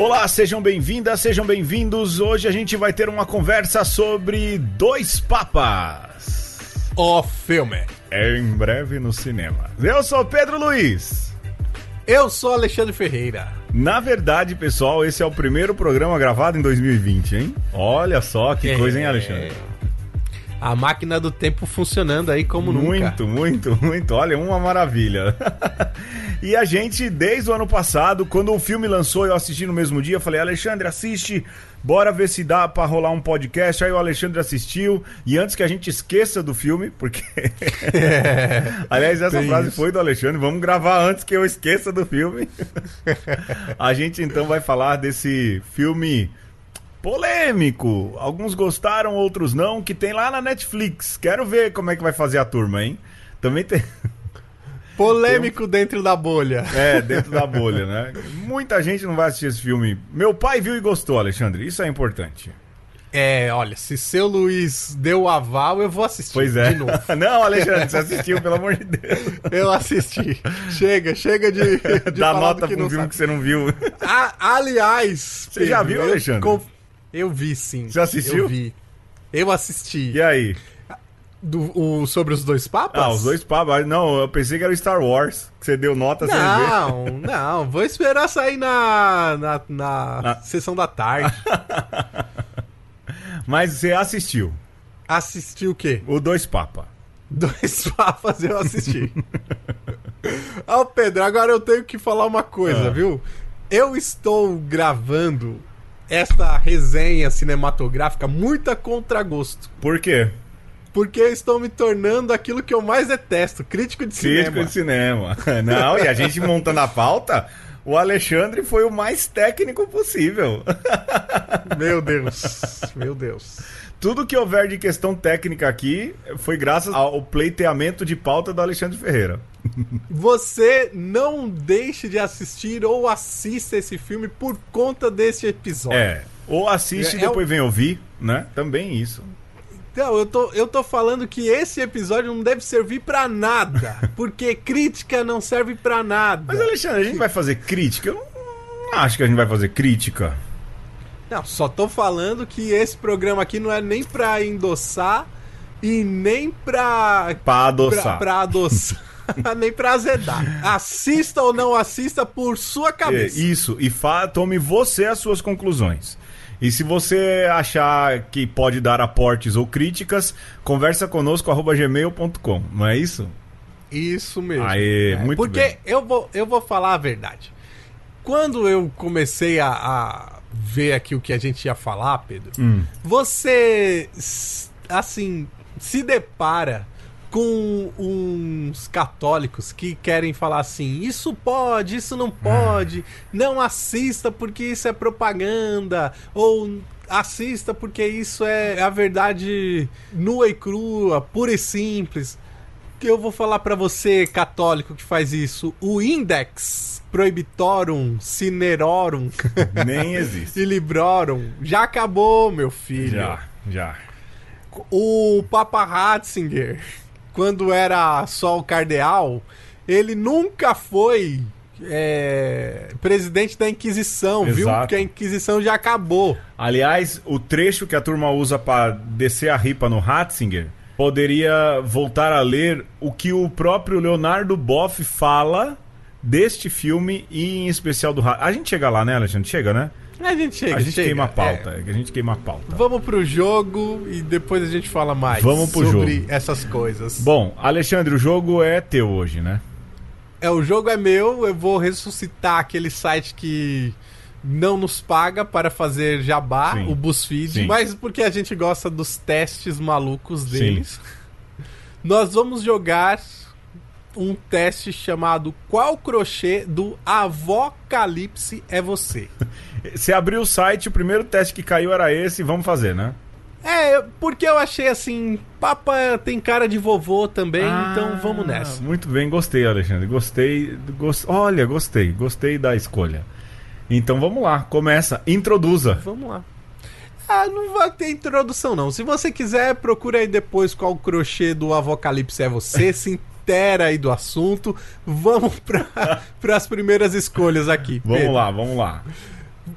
Olá, sejam bem-vindas, sejam bem-vindos. Hoje a gente vai ter uma conversa sobre Dois Papas. O filme. Em breve no cinema. Eu sou Pedro Luiz. Eu sou Alexandre Ferreira. Na verdade, pessoal, esse é o primeiro programa gravado em 2020, hein? Olha só que É. coisa, hein, Alexandre? A máquina do tempo funcionando aí como nunca. Muito, muito, muito. Olha, uma maravilha. e a gente, desde o ano passado, quando o filme lançou, eu assisti no mesmo dia, falei, Alexandre, assiste, bora ver se dá pra rolar um podcast. Aí o Alexandre assistiu, e antes que a gente esqueça do filme, porque. Aliás, essa frase isso. foi do Alexandre, vamos gravar antes que eu esqueça do filme. a gente então vai falar desse filme polêmico. Alguns gostaram, outros não, que tem lá na Netflix. Quero ver como é que vai fazer a turma, hein? Também tem. Polêmico dentro da bolha. É, dentro da bolha, né? Muita gente não vai assistir esse filme. Meu pai viu e gostou, Alexandre. Isso é importante. É, olha, se seu Luiz deu o aval, eu vou assistir. Pois é. De novo. Não, Alexandre, você assistiu, pelo amor de Deus. Eu assisti. chega, chega de, de Dá nota um não filme sabe. que você não viu. Ah, aliás, Você já Pedro, viu, eu Alexandre? conf- Eu vi, sim. Você assistiu? Eu vi. Eu assisti. E aí? Do, o, sobre os dois papas? Ah, os dois papos. Não, eu pensei que era o Star Wars. Que você deu nota sem ver. Não, não, vou esperar sair na, na, na Ah. sessão da tarde. Mas você assistiu. Assisti o quê? O Dois Papa. Dois papas eu assisti. Ó, Pedro, agora eu tenho que falar uma coisa, Ah. viu? Eu estou gravando esta resenha cinematográfica muito a contragosto. Por quê? Porque estou me tornando aquilo que eu mais detesto, crítico de Crítico cinema. de cinema. Não, e a gente montando a pauta, o Alexandre foi o mais técnico possível. Meu Deus, meu Deus. Tudo que houver de questão técnica aqui foi graças ao pleiteamento de pauta do Alexandre Ferreira. Você não deixe de assistir ou assista esse filme por conta desse episódio. É. Ou assiste e É- é depois vem ouvir, né? Também isso. Então, eu tô, eu tô falando que esse episódio não deve servir pra nada. Porque crítica não serve pra nada. Mas, Alexandre, a gente vai fazer crítica? Eu não acho que a gente vai fazer crítica. Não, só tô falando que esse programa aqui não é nem pra endossar e nem pra. Pra pra, adoçar. pra adoçar. nem pra azedar. Assista ou não assista por sua É, cabeça. Isso, e fa tome você as suas conclusões. E se você achar que pode dar aportes ou críticas, conversa conosco arroba gmail.com, não é isso? Isso mesmo. Aê, É, muito Porque bem. eu vou, eu vou falar a verdade. Quando eu comecei a, a ver aqui o que a gente ia falar, Pedro, Hum. você, assim, se depara com uns católicos que querem falar assim: isso pode, isso não pode, não assista porque isso é propaganda, ou assista porque isso é a verdade nua e crua, pura e simples. Que eu vou falar pra você, católico, que faz isso: o Index Prohibitorum Cinerorum Nem existe. e Librorum já acabou, meu filho. já, já. O Papa Ratzinger, quando era só o cardeal, ele nunca foi é, presidente da Inquisição, viu? Exato. Porque a Inquisição já acabou. Aliás, o trecho que a turma usa para descer a ripa no Ratzinger poderia voltar a ler o que o próprio Leonardo Boff fala deste filme e em especial do Ratzinger. A gente chega lá, né, Alexandre? Chega, né? A gente chega, a gente chega, queima a é. pauta. A gente queima a pauta. Vamos pro jogo e depois a gente fala mais Vamos pro sobre jogo. essas coisas. Bom, Alexandre, o jogo é teu hoje, né? É, o jogo é meu, eu vou ressuscitar aquele site que não nos paga para fazer jabá, Sim. o BuzzFeed, Sim. mas porque a gente gosta dos testes malucos deles. Nós vamos jogar um teste chamado Qual crochê do Avocalipse é você? Você abriu o site, o primeiro teste que caiu era esse, vamos fazer, né? É, porque eu achei assim, Papa tem cara de vovô também, então vamos nessa. Ah, Muito bem, gostei, Alexandre. Gostei. gos- Olha, gostei. Gostei da escolha. Então vamos lá, começa. Introduza. Vamos lá. Ah, não vai ter introdução, não. Se você quiser, procura aí depois qual crochê do Avocalipse é você, se intera aí do assunto. Vamos para as primeiras escolhas aqui. Vamos Pedro. lá, vamos lá.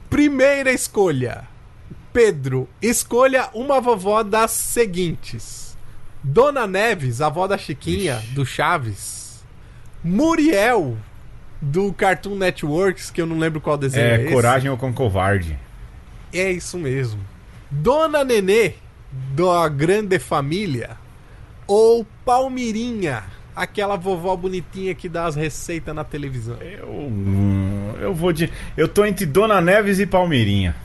Primeira escolha. Pedro, escolha uma vovó das seguintes: Dona Neves, avó da Chiquinha, do Chaves. Muriel, do Cartoon Networks, que eu não lembro qual desenho é, é. Coragem ou com Covarde. É isso mesmo. Dona Nenê, da Grande Família. Ou Palmirinha, aquela vovó bonitinha que dá as receitas na televisão. Eu, eu vou de. Eu tô entre Dona Neves e Palmirinha.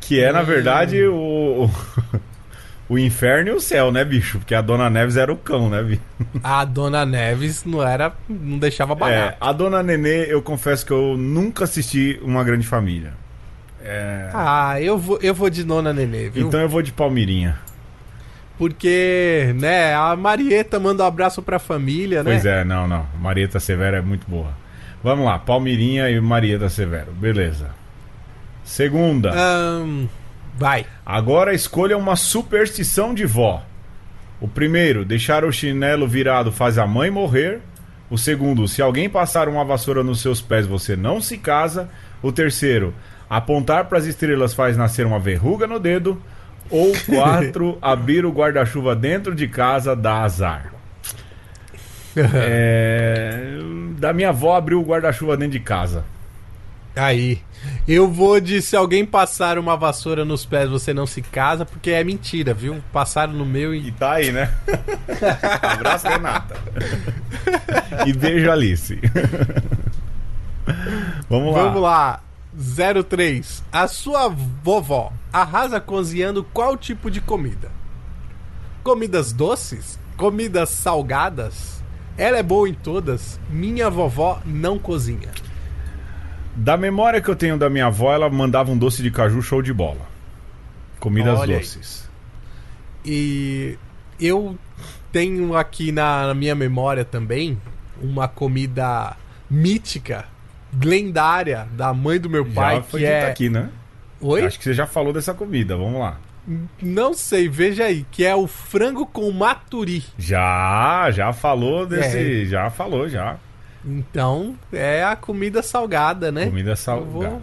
Que é, hum. na verdade, o. O inferno e o céu, né, bicho? Porque a Dona Neves era o cão, né, bicho? A Dona Neves não era. não deixava barato. É, a Dona Nenê, eu confesso que eu nunca assisti uma grande família. É... Ah, eu vou, eu vou de Dona Nenê, viu? Então eu vou de Palmirinha. Porque, né, a Marieta manda um abraço pra família, né? Pois é, não, não. Marieta Severo é muito boa. Vamos lá, Palmirinha e Marieta Severo. Beleza. Segunda. Um, vai. Agora escolha uma superstição de vó. O primeiro, deixar o chinelo virado faz a mãe morrer. O segundo, se alguém passar uma vassoura nos seus pés, você não se casa. O terceiro, apontar para as estrelas faz nascer uma verruga no dedo. Ou quatro, abrir o guarda-chuva dentro de casa dá azar. é, da minha avó abriu o guarda-chuva dentro de casa. Aí. Eu vou de se alguém passar uma vassoura nos pés, você não se casa, porque é mentira, viu? Passaram no meu e. E tá aí, né? Abraço, Renata. e beijo, Alice. Vamos lá. Vamos lá. 03. A sua vovó arrasa cozinhando qual tipo de comida? Comidas doces? Comidas salgadas? Ela é boa em todas. Minha vovó não cozinha. Da memória que eu tenho da minha avó, ela mandava um doce de caju show de bola. Comidas Olha doces. Aí. E eu tenho aqui na, na minha memória também uma comida mítica lendária da mãe do meu pai. Já foi que é... aqui, né? Oi? Acho que você já falou dessa comida, vamos lá. Não sei, veja aí, que é o frango com maturi. Já, já falou desse. É. Já falou, já. Então, é a comida salgada, né? Comida salgada.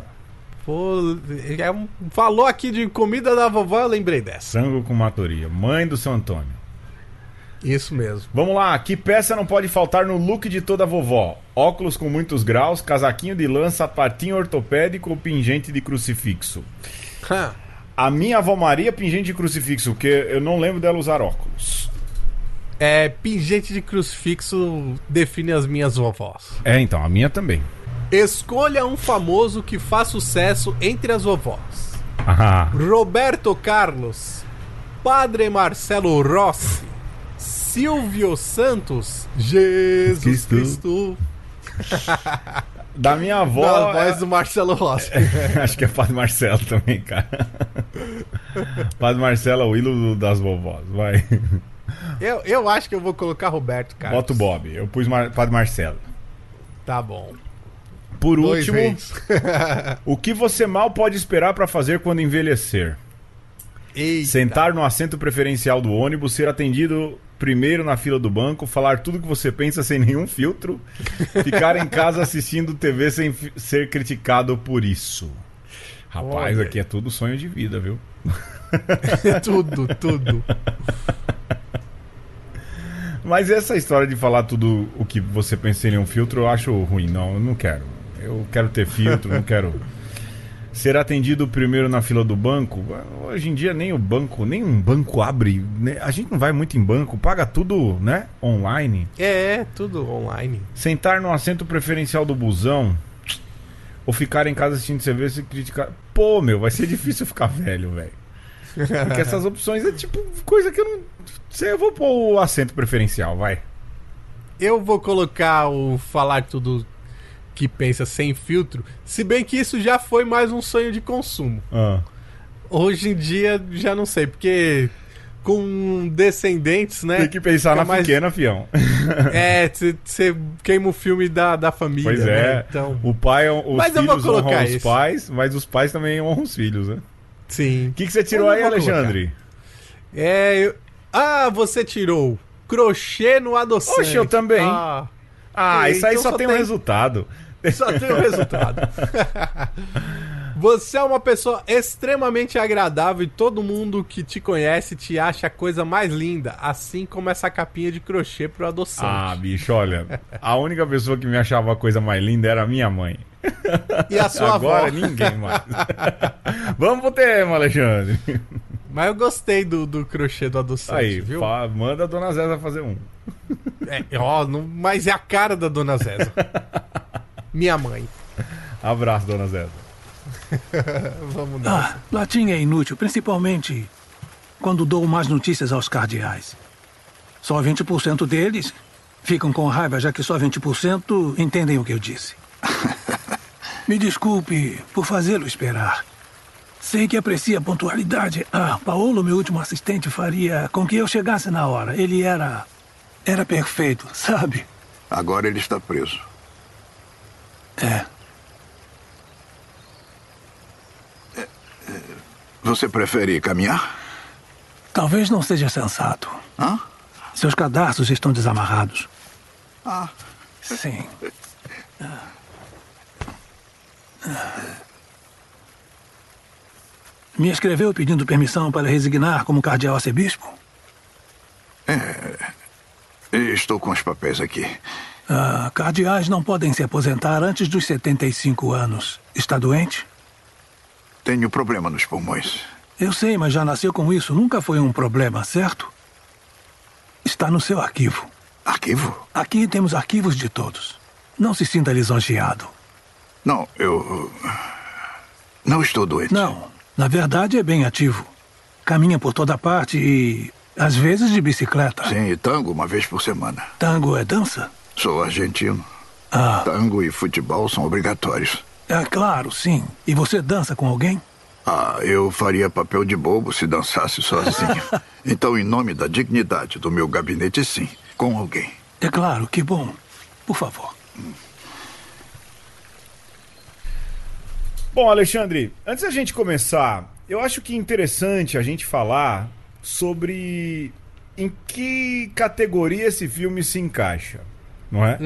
Vou, vou, é um, falou aqui de comida da vovó, eu lembrei dessa. Frango com maturia. Mãe do São Antônio. Isso mesmo. Vamos lá, que peça não pode faltar no look de toda vovó? Óculos com muitos graus, casaquinho de lã, sapatinho ortopédico ou pingente de crucifixo? A minha avó Maria, pingente de crucifixo, porque eu não lembro dela usar óculos. É, pingente de crucifixo define as minhas vovós. É, então, a minha também. Escolha um famoso que faz sucesso entre as vovós. Ah. Roberto Carlos, Padre Marcelo Rossi, Silvio Santos, Jesus Cristo. Da minha avó. Da voz é... do Marcelo Rossi. Acho que é Padre Marcelo também, cara. Padre Marcelo é o ídolo das vovós, vai. Eu, eu acho que eu vou colocar Roberto, cara. Bota o Bob. Eu pus Mar... Padre Marcelo. Tá bom. Por Dois último, o que você mal pode esperar para fazer quando envelhecer? Eita. Sentar no assento preferencial do ônibus, ser atendido primeiro na fila do banco, falar tudo que você pensa sem nenhum filtro, ficar em casa assistindo TV sem ser criticado por isso. Rapaz, Olha. aqui é tudo sonho de vida, viu? tudo, tudo. Mas essa história de falar tudo o que você pensa em nenhum filtro, eu acho ruim. Não, eu não quero. Eu quero ter filtro, não quero ser atendido primeiro na fila do banco. Hoje em dia nem o banco, nem um banco abre. Né? A gente não vai muito em banco, paga tudo, né? Online. É, tudo online. Sentar no assento preferencial do busão ou ficar em casa assistindo cerveja e criticar. Pô, meu, vai ser difícil ficar velho, velho. Porque essas opções é tipo coisa que eu não. Sei, eu vou pôr o assento preferencial, vai. Eu vou colocar o falar tudo que pensa sem filtro, se bem que isso já foi mais um sonho de consumo. Ah. Hoje em dia já não sei, porque com descendentes, né? Tem que pensar na mais... pequena, fião. É, você queima o filme da, da família. Pois né? é. Então... O pai, os mas filhos honram os pais, mas os pais também honram os filhos, né? Sim. O que, que você tirou aí, Alexandre? Colocar. É. Eu... Ah, você tirou crochê no adoçante. Oxe, eu também. Ah, ah isso aí então só, só tem, tem um resultado. Só tem o resultado. Você é uma pessoa extremamente agradável e todo mundo que te conhece te acha a coisa mais linda, assim como essa capinha de crochê pro adoçante. Ah, bicho, olha. A única pessoa que me achava a coisa mais linda era a minha mãe. E a sua Agora avó. ninguém mais. Vamos pro tema, Alexandre. Mas eu gostei do, do crochê do adoçante, Aí, viu? manda a dona Zéza fazer um. É, ó, não- mas é a cara da dona Zéza. Minha mãe. Abraço, dona Zéza. Vamos lá. Ah, latim é inútil, principalmente quando dou más notícias aos cardeais. Só 20% deles ficam com raiva, já que só 20% entendem o que eu disse. Me desculpe por fazê-lo esperar. Sei que aprecia a pontualidade. Ah, Paulo, meu último assistente, faria com que eu chegasse na hora. Ele era. era perfeito, sabe? Agora ele está preso. É. Você prefere caminhar? Talvez não seja sensato. Hã? Seus cadarços estão desamarrados. Ah, Sim. Me escreveu pedindo permissão para resignar como cardeal arcebispo? estou com os papéis aqui. Ah, cardeais não podem se aposentar antes dos 75 anos. Está doente? Tenho problema nos pulmões. Eu sei, mas já nasceu com isso. Nunca foi um problema, certo? Está no seu arquivo. Arquivo? Aqui temos arquivos de todos. Não se sinta lisonjeado. Não, eu. Não estou doente. Não, na verdade é bem ativo. Caminha por toda parte e. às vezes de bicicleta. Sim, e tango uma vez por semana. Tango é dança? Sou argentino. Ah, Tango e futebol são obrigatórios. é claro, sim. E você dança com alguém? Ah, eu faria papel de bobo se dançasse sozinho. então, em nome da dignidade do meu gabinete, sim, com alguém. É claro, que bom. Por favor. Bom, Alexandre, antes da gente começar, eu acho que é interessante a gente falar sobre em que categoria esse filme se encaixa, não é?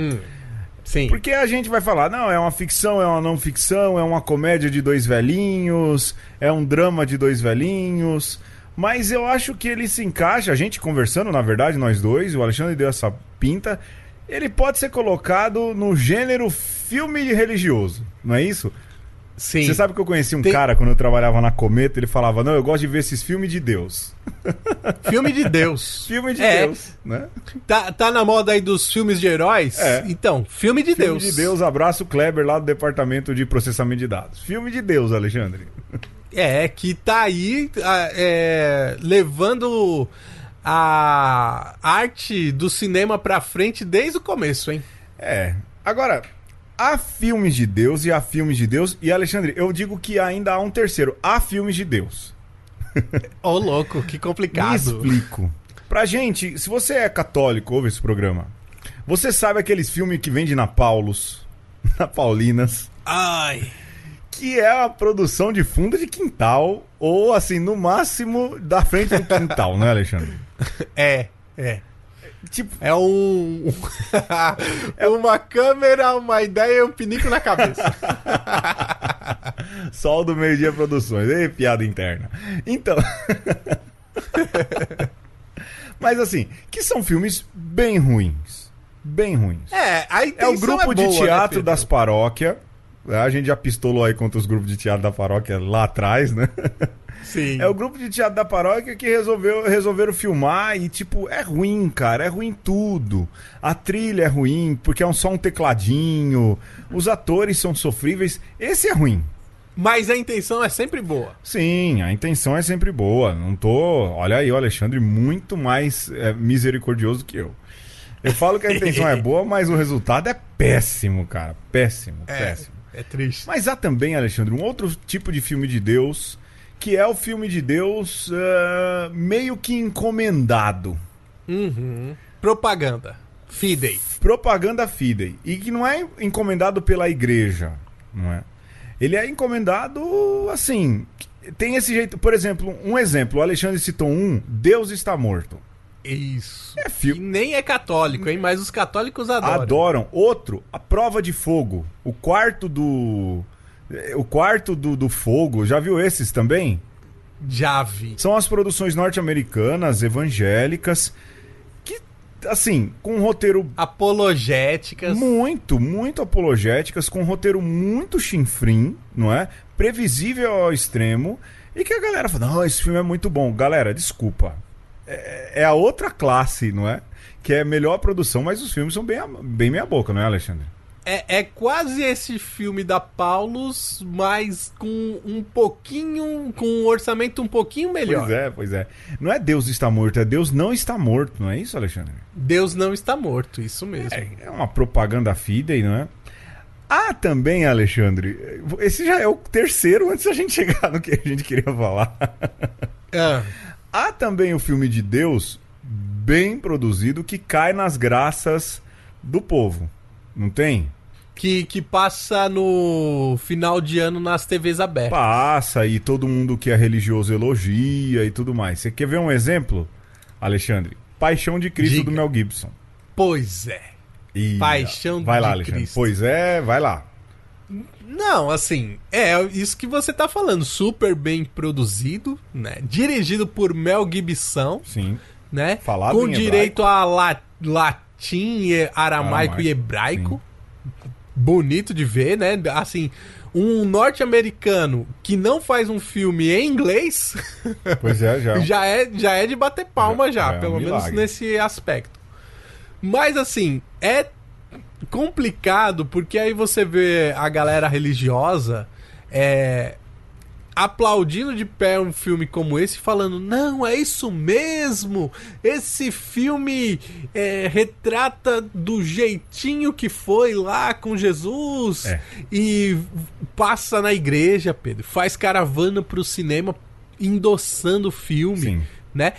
Sim. Porque a gente vai falar, não, é uma ficção, é uma não ficção, é uma comédia de dois velhinhos, é um drama de dois velhinhos. Mas eu acho que ele se encaixa, a gente conversando, na verdade, nós dois, o Alexandre deu essa pinta, ele pode ser colocado no gênero filme religioso, não é isso? Sim. Você sabe que eu conheci um Tem- cara quando eu trabalhava na Cometa, ele falava, não, eu gosto de ver esses filmes de Deus. Filme de Deus. Filme de É. Deus, né? Tá, tá na moda aí dos filmes de heróis? É. Então, filme de Filme Deus. de Deus, abraço Kleber lá do Departamento de Processamento de Dados. Filme de Deus, Alexandre. É, que tá aí é, levando a arte do cinema pra frente desde o começo, hein? É. Agora, há filmes de Deus e há filmes de Deus. E, Alexandre, eu digo que ainda há um terceiro. Há filmes de Deus. Ô, louco, que Me complicado. explico. Pra gente, se você é católico, ouve esse programa. Você sabe aqueles filmes que vende na Paulus, na Paulinas, Ai. que é a produção de fundo de quintal, ou assim, no máximo da frente do quintal, né, Alexandre? É, é. Tipo, É um. é uma câmera, uma ideia e um pinico na cabeça. Sol do Meio-Dia Produções. Ei, piada interna. Então. Mas assim, que são filmes bem ruins. Bem ruins. É, a É o grupo boa, de né, teatro Pedro? das paróquias. A gente já pistolou aí contra os grupos de teatro da paróquia lá atrás, né? Sim. É o grupo de teatro da paróquia que resolveu, resolveram filmar e, tipo, é ruim, cara. É ruim tudo. A trilha é ruim, porque é um- só um tecladinho. Os atores são sofríveis. Esse é ruim. Mas a intenção é sempre boa. Sim, a intenção é sempre boa. Não tô. Olha aí, o Alexandre, muito mais é, misericordioso que eu. Eu falo que a intenção é boa, mas o resultado é péssimo, cara. Péssimo, péssimo. É triste. Mas há também, Alexandre, um outro tipo de filme de Deus, que é o filme de Deus ah, meio que encomendado. Uhum. Propaganda. Fidei. Propaganda fidei. E que não é encomendado pela igreja, não é? Ele é encomendado assim. Tem esse jeito. Por exemplo, um exemplo. O Alexandre citou um: Deus está morto. Isso. É filme. Nem é católico, hein? Mas os católicos adoram. Adoram. Outro, a prova de fogo. O quarto do. O quarto do, do fogo. Já viu esses também? Já vi. São as produções norte-americanas, evangélicas, que, assim, com um roteiro Apologéticas. muito, muito apologéticas, com um roteiro muito chinfrim, não é? Previsível ao extremo. E que a galera fala, não, esse filme é muito bom. Galera, desculpa. É, é a outra classe, não é? Que é melhor produção, mas os filmes são bem, bem meia boca, não é, Alexandre? É, é quase esse filme da Paulus, mas com um pouquinho. com um orçamento um pouquinho melhor. Pois é, pois é. Não é Deus está morto, é Deus não está morto, não é isso, Alexandre? Deus não está morto, isso mesmo. É, é uma propaganda fidei, não é? Ah, também, Alexandre, esse já é o terceiro antes da gente chegar no que a gente queria falar. Ah, Há também o filme de Deus, bem produzido, que cai nas graças do povo. Não tem? Que, que passa no final de ano nas TVs abertas. Passa e todo mundo que é religioso elogia e tudo mais. Você quer ver um exemplo, Alexandre? Paixão de Cristo Diga. do Mel Gibson. Pois é. Ih, Paixão vai lá, de Alexandre. Cristo. Pois é, vai lá. Não, assim, é isso que você tá falando. Super bem produzido, né? Dirigido por Mel Gibson, Sim. né? Falado Com direito a la- latim, e aramaico, Aramaico, e hebraico. Bonito de ver, né? Assim, um norte-americano que não faz um filme em inglês Pois é, já. já é, já é de bater palma Já- já, é um pelo menos milagre. nesse aspecto. Mas assim, é complicado porque aí você vê a galera religiosa é, aplaudindo de pé um filme como esse, falando: não, é isso mesmo! Esse filme é, retrata do jeitinho que foi lá com Jesus É. e passa na igreja, Pedro, faz caravana pro cinema endossando o filme, Sim. né?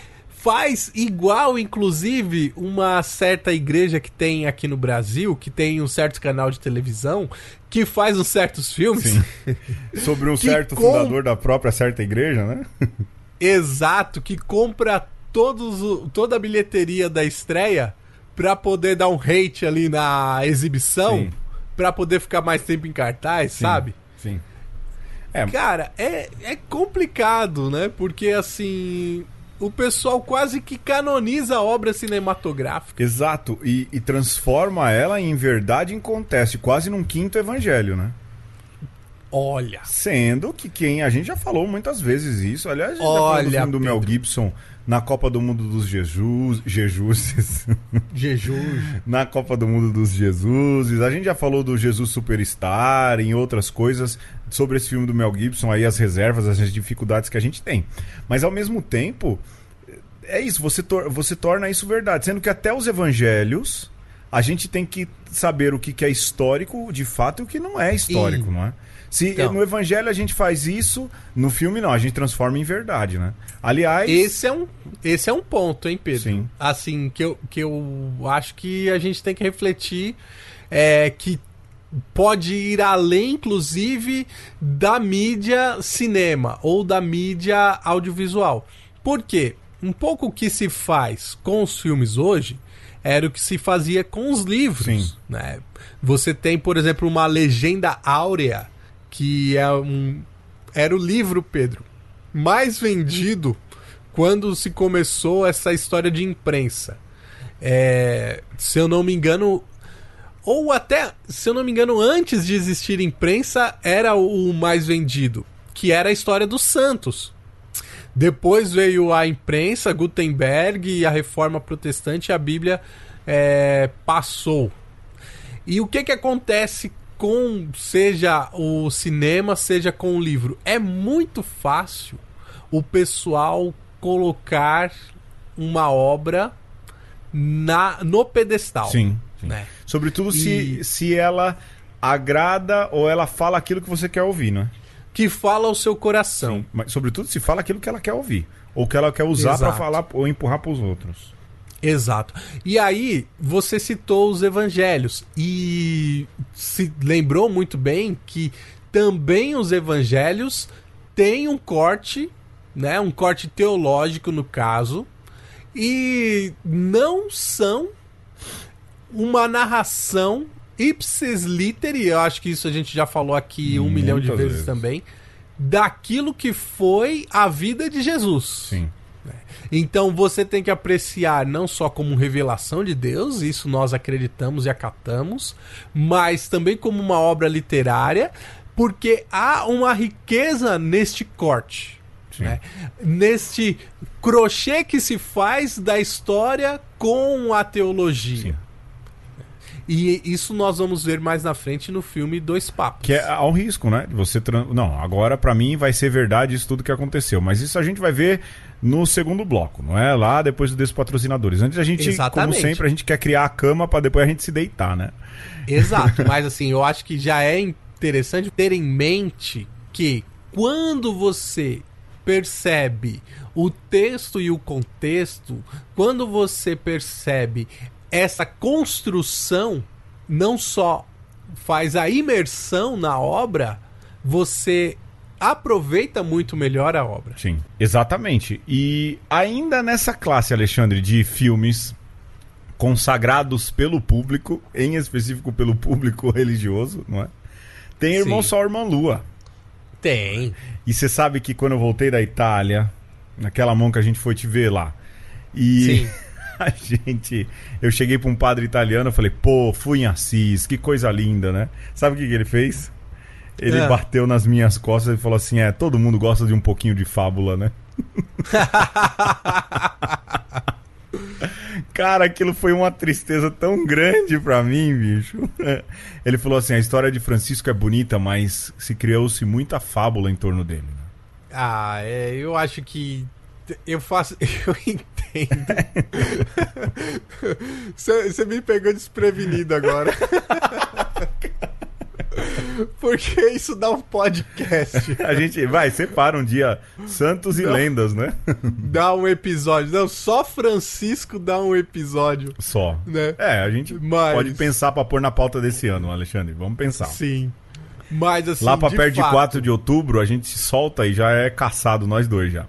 Faz igual, inclusive, uma certa igreja que tem aqui no Brasil, que tem um certo canal de televisão, que faz uns certos filmes. Sim. Sobre um certo com- fundador da própria certa igreja, né? Exato, que compra todos toda a bilheteria da estreia pra poder dar um hate ali na exibição, Sim. pra poder ficar mais tempo em cartaz, sabe? Sim. É, Cara, é, é complicado, né? Porque assim. O pessoal quase que canoniza a obra cinematográfica. exato. E, e transforma ela em verdade em conteste, quase num quinto evangelho, né? Olha. Sendo que quem. A gente já falou muitas vezes isso. Aliás, a gente já falou do Olha, do Mel Pedro. Gibson na Copa do Mundo dos Jesus. Jesus. Jesus. na Copa do Mundo dos Jesuses. A gente já falou do Jesus Superstar, em outras coisas, sobre esse filme do Mel Gibson, aí as reservas, as dificuldades que a gente tem. Mas ao mesmo tempo, é isso, você, tor- você torna isso verdade. Sendo que até os evangelhos, a gente tem que saber o que, que é histórico de fato e o que não é histórico, Sim. não é? Se Então. no evangelho a gente faz isso, no filme não, a gente transforma em verdade, né? Aliás, Esse é um, esse é um ponto, hein, Pedro? Sim. Assim, que eu, que eu acho que a gente tem que refletir é, que pode ir além, inclusive, da mídia cinema ou da mídia audiovisual. Por quê? Um pouco o que se faz com os filmes hoje era o que se fazia com os livros. Sim. Né? Você tem, por exemplo, uma legenda áurea, que é um, era o livro, Pedro, mais vendido quando se começou essa história de imprensa. É, se eu não me engano, ou até, se eu não me engano, antes de existir imprensa, era o mais vendido, que era a história dos santos. Depois veio a imprensa, Gutenberg a reforma protestante, e a Bíblia é, passou. E o que que acontece com seja o cinema, seja com o livro? É muito fácil o pessoal colocar uma obra na no pedestal. sim, sim. Né? Sobretudo se, E- se ela agrada ou ela fala aquilo que você quer ouvir, né? Que fala ao seu coração. Mas, sobretudo se fala aquilo que ela quer ouvir. Ou que ela quer usar pra Exato. falar ou empurrar pros outros. Exato. E aí, você citou os evangelhos. E se lembrou muito bem que também os evangelhos têm um corte, né? Um corte teológico no caso. e não são uma narração ipsis literi, eu acho que isso a gente já falou aqui um Muitas milhão de vezes, vezes. também, daquilo que foi a vida de Jesus. Sim. Então você tem que apreciar não só como revelação de Deus, isso nós acreditamos e acatamos, mas também como uma obra literária, porque há uma riqueza neste corte. Né? Neste crochê que se faz da história com a teologia. Sim. E isso nós vamos ver mais na frente no filme Dois Papos. Que é ao risco, né? Você Não, agora pra mim vai ser verdade isso tudo que aconteceu. Mas isso a gente vai ver no segundo bloco, não é? Lá depois desses patrocinadores. Antes a gente, Exatamente. como sempre, a gente quer criar a cama pra depois a gente se deitar, né? Exato, mas assim, eu acho que já é interessante ter em mente que quando você percebe o texto e o contexto, quando você percebe essa construção, não só faz a imersão na obra, você aproveita muito melhor a obra. Sim, exatamente. E ainda nessa classe, Alexandre, de filmes consagrados pelo público, em específico pelo público religioso, não é? Tem Irmão Sim. Sol, Irmã Lua. Tem. E você sabe que quando eu voltei da Itália, naquela mão que a gente foi te ver lá, e Sim. a gente. Eu cheguei pra um padre italiano, eu falei, pô, fui em Assis, que coisa linda, né? Sabe o que, que ele fez? Ele Ah. bateu nas minhas costas e falou assim: é, todo mundo gosta de um pouquinho de fábula, né? Cara, aquilo foi uma tristeza tão grande pra mim, bicho. Ele falou assim: a história de Francisco é bonita, mas se criou-se muita fábula em torno dele. né? Ah, é, eu acho que eu faço, eu entendo. Você me pegou desprevenido agora. Porque isso dá um podcast, A gente vai, separa um dia Santos e Não. Lendas, né? dá um episódio. Não, só Francisco dá um episódio, Só. né? É, a gente Mas- pode pensar pra pôr na pauta desse ano, Alexandre. Vamos pensar. Sim. Mas assim, Lá pra perto de fato, 4 de outubro, a gente se solta e já é caçado, nós dois já.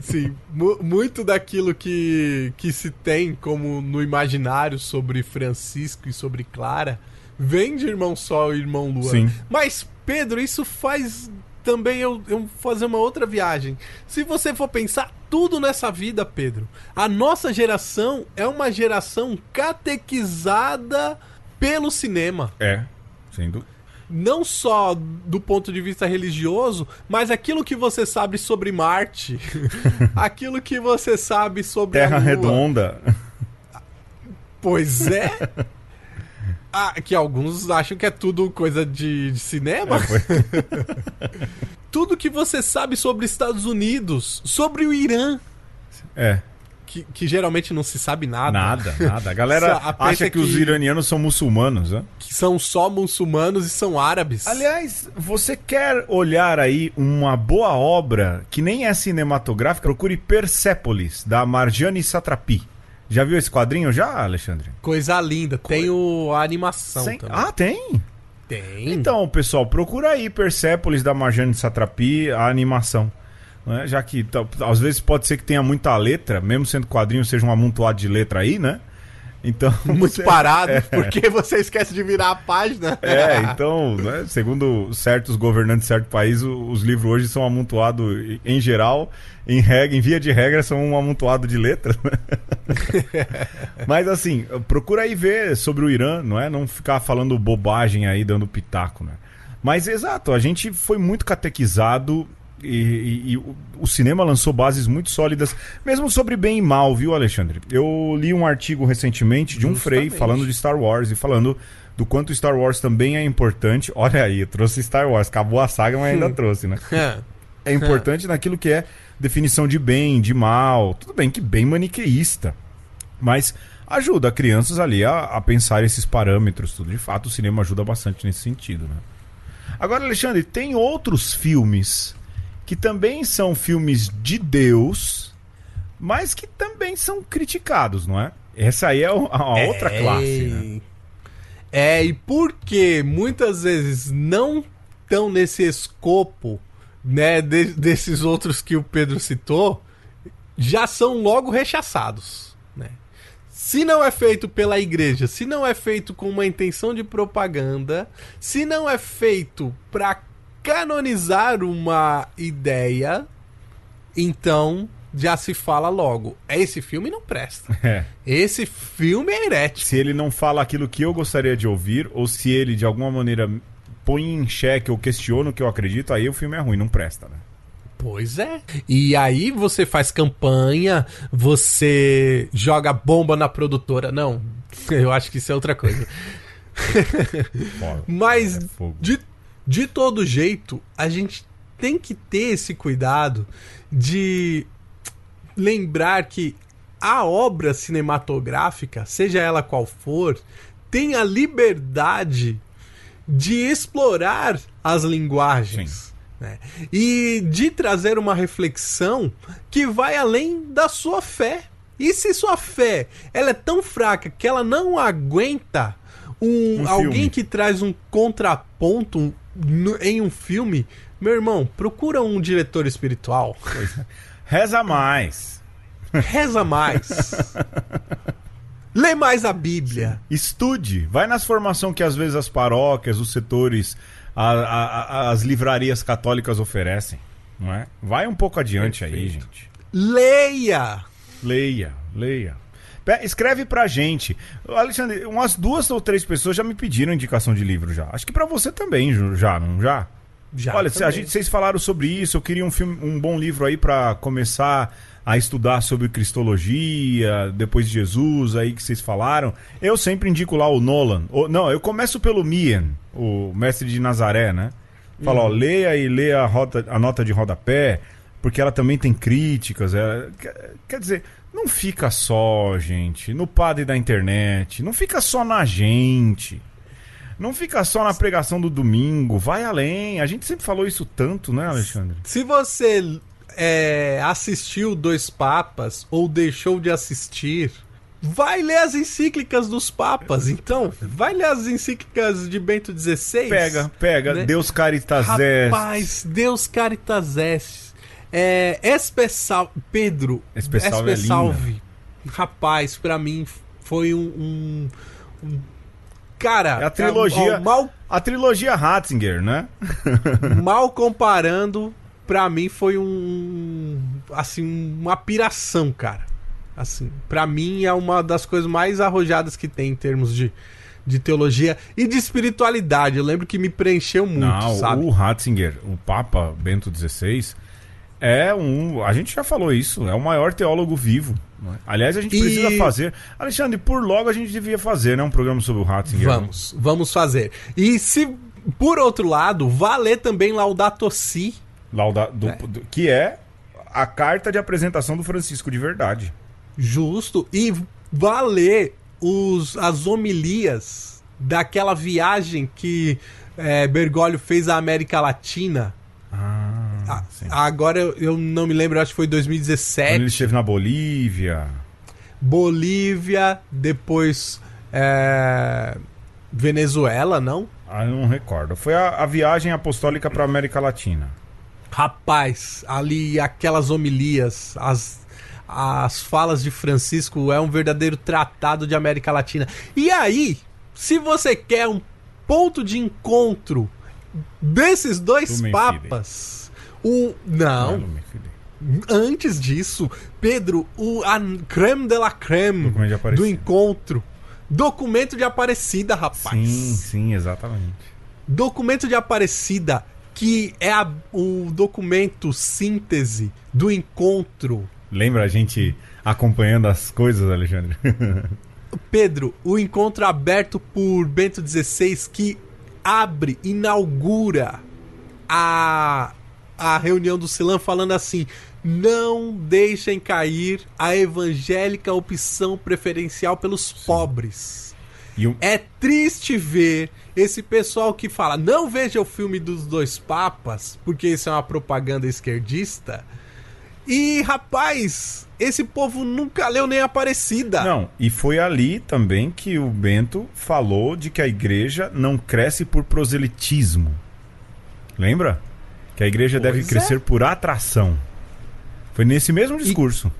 Sim, mu- muito daquilo que, que se tem como no imaginário sobre Francisco e sobre Clara vem de Irmão Sol e Irmão Lua. Sim. Mas, Pedro, isso faz também eu, eu fazer uma outra viagem. Se você for pensar tudo nessa vida, Pedro, a nossa geração é uma geração catequizada pelo cinema É, sem dúvida. não só do ponto de vista religioso, mas aquilo que você sabe sobre Marte, aquilo que você sabe sobre Terra redonda. Pois é. Ah, que alguns acham que é tudo coisa de, de cinema. tudo que você sabe sobre Estados Unidos, sobre o Irã, É, que, que geralmente não se sabe nada. nada, nada. A galera a acha que, os que- iranianos são muçulmanos, né? Que são só muçulmanos e são árabes. Aliás, você quer olhar aí uma boa obra que nem é cinematográfica? Procure Persepolis, da Marjane Satrapi. Já viu esse quadrinho já, Alexandre? Coisa linda. Tem o, a animação Sem- também. Ah, tem? tem. Então, pessoal, procura aí Persepolis da Marjane Satrapi, a animação. né? Já que tá- às vezes pode ser que tenha muita letra, mesmo sendo quadrinho, seja um amontoado de letra aí, né? Então. muito você- parado, porque você esquece de virar a página. É, então, né, segundo certos governantes de certo país, os livros hoje são amontoados, em geral, em regra, em via de regra, são um amontoado de letras. né? Mas assim, procura aí ver sobre o Irã, não é? Não ficar falando bobagem aí, dando pitaco, né? Mas exato, a gente foi muito catequizado e, e- e o, cinema lançou bases muito sólidas, mesmo sobre bem e mal, viu, Alexandre? Eu li um artigo recentemente de um Frei falando de Star Wars e falando do quanto Star Wars também é importante. Olha aí, trouxe Star Wars, acabou a saga, mas ainda trouxe, né? É importante naquilo que é definição de bem, de mal. Tudo bem que bem maniqueísta. Mas ajuda crianças ali a, a pensar esses parâmetros, tudo. De fato, o cinema ajuda bastante nesse sentido, né? Agora, Alexandre, tem outros filmes que também são filmes de Deus, mas que também são criticados, não é? Essa aí é a outra classe, né? É, e porque muitas vezes não estão nesse escopo, né, de- desses outros que o Pedro citou, já são logo rechaçados. Né? Se não é feito pela igreja, se não é feito com uma intenção de propaganda, se não é feito para canonizar uma ideia, então já se fala logo. Esse filme não presta. É. Esse filme é herético. Se ele não fala aquilo que eu gostaria de ouvir, ou se ele de alguma maneira põe em xeque ou questiona o que eu acredito, aí o filme é ruim, não presta, né? Pois é. E aí você faz campanha, você joga bomba na produtora. Não, eu acho que isso é outra coisa. Mas É de, de todo jeito, a gente tem que ter esse cuidado de lembrar que a obra cinematográfica, seja ela qual for, tem a liberdade de explorar as linguagens. né? E de trazer uma reflexão que vai além da sua fé. E se sua fé ela é tão fraca que ela não aguenta um, Um alguém que traz um contraponto no- em um filme, meu irmão, procura um diretor espiritual. Reza mais. Reza mais. Lê mais a Bíblia. Estude. Vai nas formações que às vezes as paróquias, os setores, a- a- a- as livrarias católicas oferecem. Não é? Vai um pouco adiante aí, Perfeito. gente. Leia. Leia, leia. Escreve pra gente. Alexandre, umas duas ou três pessoas já me pediram indicação de livro já. Acho que pra você também, já, não já? Já Olha, se a gente, vocês falaram sobre isso, eu queria um filme, um bom livro aí pra começar a estudar sobre cristologia, depois de Jesus, aí que vocês falaram. Eu sempre indico lá o Nolan. O- não, eu começo pelo Mian, o mestre de Nazaré, né? Fala, ó, leia e leia a, rota- a nota de rodapé, porque ela também tem críticas. quer, quer dizer, não fica só, gente, no padre da internet, não fica só na gente. Não fica só na pregação do domingo, vai além. A gente sempre falou isso tanto, né, Alexandre? Se você é, assistiu Dois Papas ou deixou de assistir, vai ler as encíclicas dos papas. Então, vai ler as encíclicas de Bento XVI. Pega, pega, né? Deus Caritas Est. Rapaz, Deus Caritas Est. É, Espessal, Pedro, Espe Salve é. Rapaz, pra mim foi um, um- um- cara, É a trilogia- ó, mal A trilogia Ratzinger, né? mal comparando, pra mim foi um assim uma piração, cara. Assim, para mim é uma das coisas mais arrojadas que tem em termos de, de teologia e de espiritualidade. Eu lembro que me preencheu muito, Não, sabe? o Ratzinger, o Papa Bento XVI, é um. A gente já falou isso, é o maior teólogo vivo. é? Aliás, a gente E- precisa fazer. Alexandre, por logo a gente devia fazer, né? Um programa sobre o Ratzinger. Vamos, vamos fazer. E se por outro lado, valer também Laudato Si, Lauda- do- do- que é a carta de apresentação do Francisco de verdade. justo, e valer os, as homilias daquela viagem que é, Bergoglio fez à América Latina. Ah, A- sim. agora eu, eu não me lembro, acho que foi Quando ele 2017. esteve na Bolívia. Bolívia, depois é, Venezuela, não? Ah, eu não recordo. Foi a, a viagem apostólica para América Latina. Rapaz, ali aquelas homilias, as, as falas de Francisco é um verdadeiro tratado de América Latina. E aí, se você quer um ponto de encontro desses dois Do papas, o não, antes disso, Pedro, o a creme de la creme de do encontro, documento de Aparecida, rapaz. Sim, sim, exatamente. Documento de Aparecida, que é a- o documento síntese do encontro. Lembra a gente acompanhando as coisas, Alexandre? Pedro, o encontro aberto por Bento XVI que abre, inaugura a, a reunião do Silan falando assim: não deixem cair a evangélica opção preferencial pelos pobres. E o- É triste ver esse pessoal que fala: não veja o filme dos dois papas, porque isso é uma propaganda esquerdista. E, rapaz, esse povo nunca leu nem Aparecida. Não, e foi ali também que o Bento falou de que a igreja não cresce por proselitismo. Lembra? Que a igreja deve Pois é. crescer por atração. Foi nesse mesmo discurso.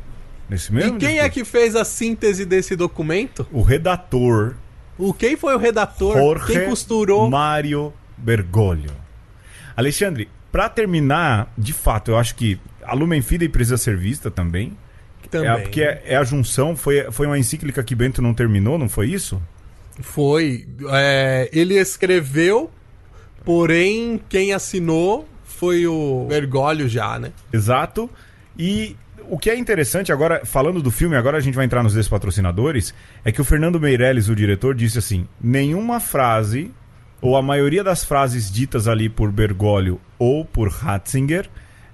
Nesse mesmo E quem é discurso. que fez a síntese desse documento? O redator O quem foi o redator? Jorge quem costurou? Mário Bergoglio. Alexandre, pra terminar, de fato, eu acho que a Lumen Fidei precisa ser vista também. Também. É, porque é, é a junção, foi, foi uma encíclica que Bento não terminou, não foi isso? Foi. é, ele escreveu, porém quem assinou foi o Bergoglio já, né? Exato. E o que é interessante agora, falando do filme, agora a gente vai entrar nos despatrocinadores, é que o Fernando Meirelles, o diretor, disse assim: nenhuma frase, ou a maioria das frases ditas ali por Bergoglio ou por Ratzinger,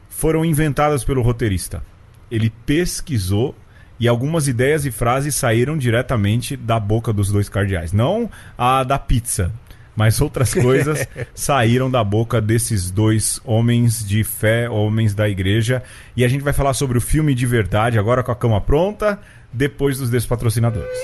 foram inventadas pelo roteirista. Ele pesquisou e algumas ideias e frases saíram diretamente da boca dos dois cardeais. Não a da pizza, mas outras coisas saíram da boca desses dois homens de fé, homens da igreja. E a gente vai falar sobre o filme de verdade agora com a cama pronta, depois dos despatrocinadores.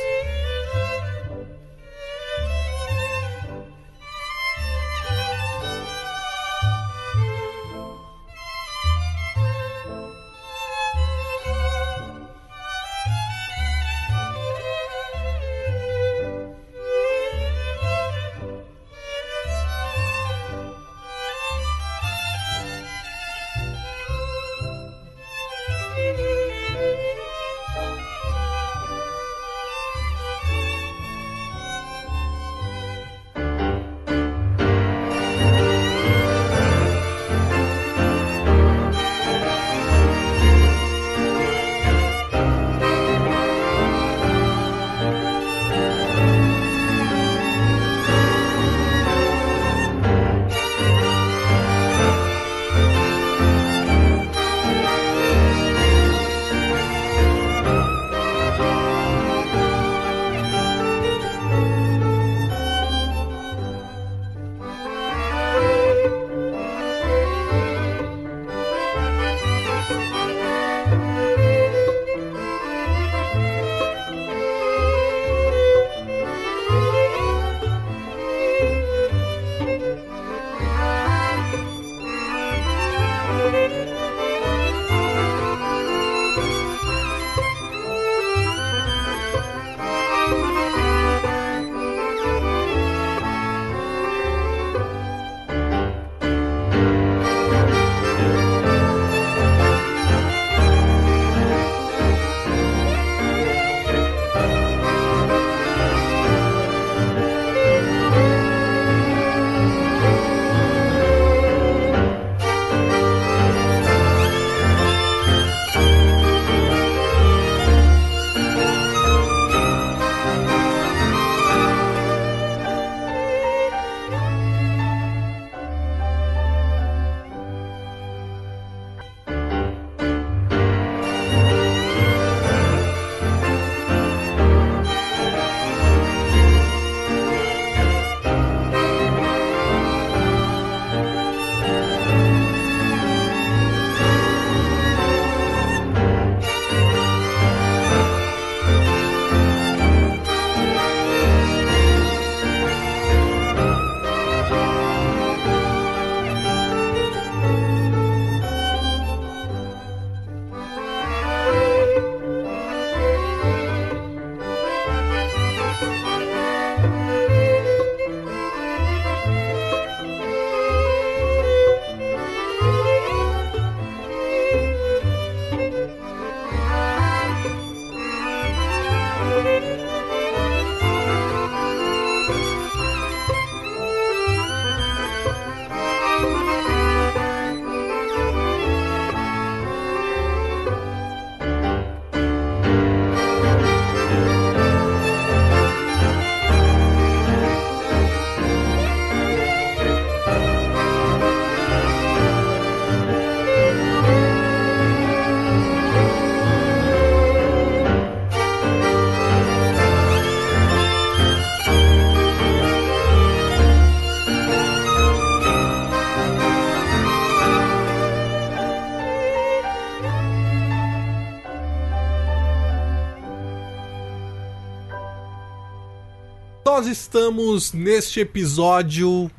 Nós estamos neste episódio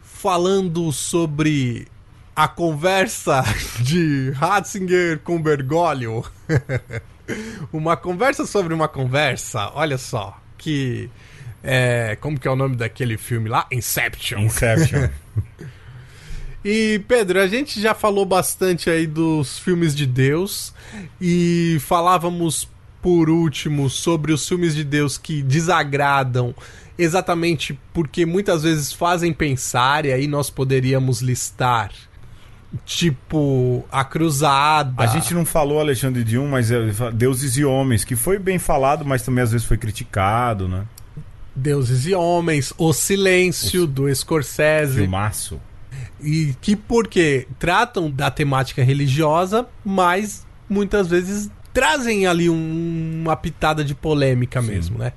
falando sobre a conversa de Ratzinger com Bergoglio. Uma conversa sobre uma conversa, olha só, que. É, como que é o nome daquele filme lá? Inception. Inception. E Pedro, a gente já falou bastante aí dos filmes de Deus e falávamos por último sobre os filmes de Deus que desagradam exatamente porque muitas vezes fazem pensar e aí nós poderíamos listar tipo a cruzada. A gente não falou Alexandre de um, mas é Deuses e Homens, que foi bem falado, mas também às vezes foi criticado, né? Deuses e Homens, O Silêncio, do Scorsese. Filmaço. E que porque tratam da temática religiosa, mas muitas vezes trazem ali um- uma pitada de polêmica Sim. mesmo, né?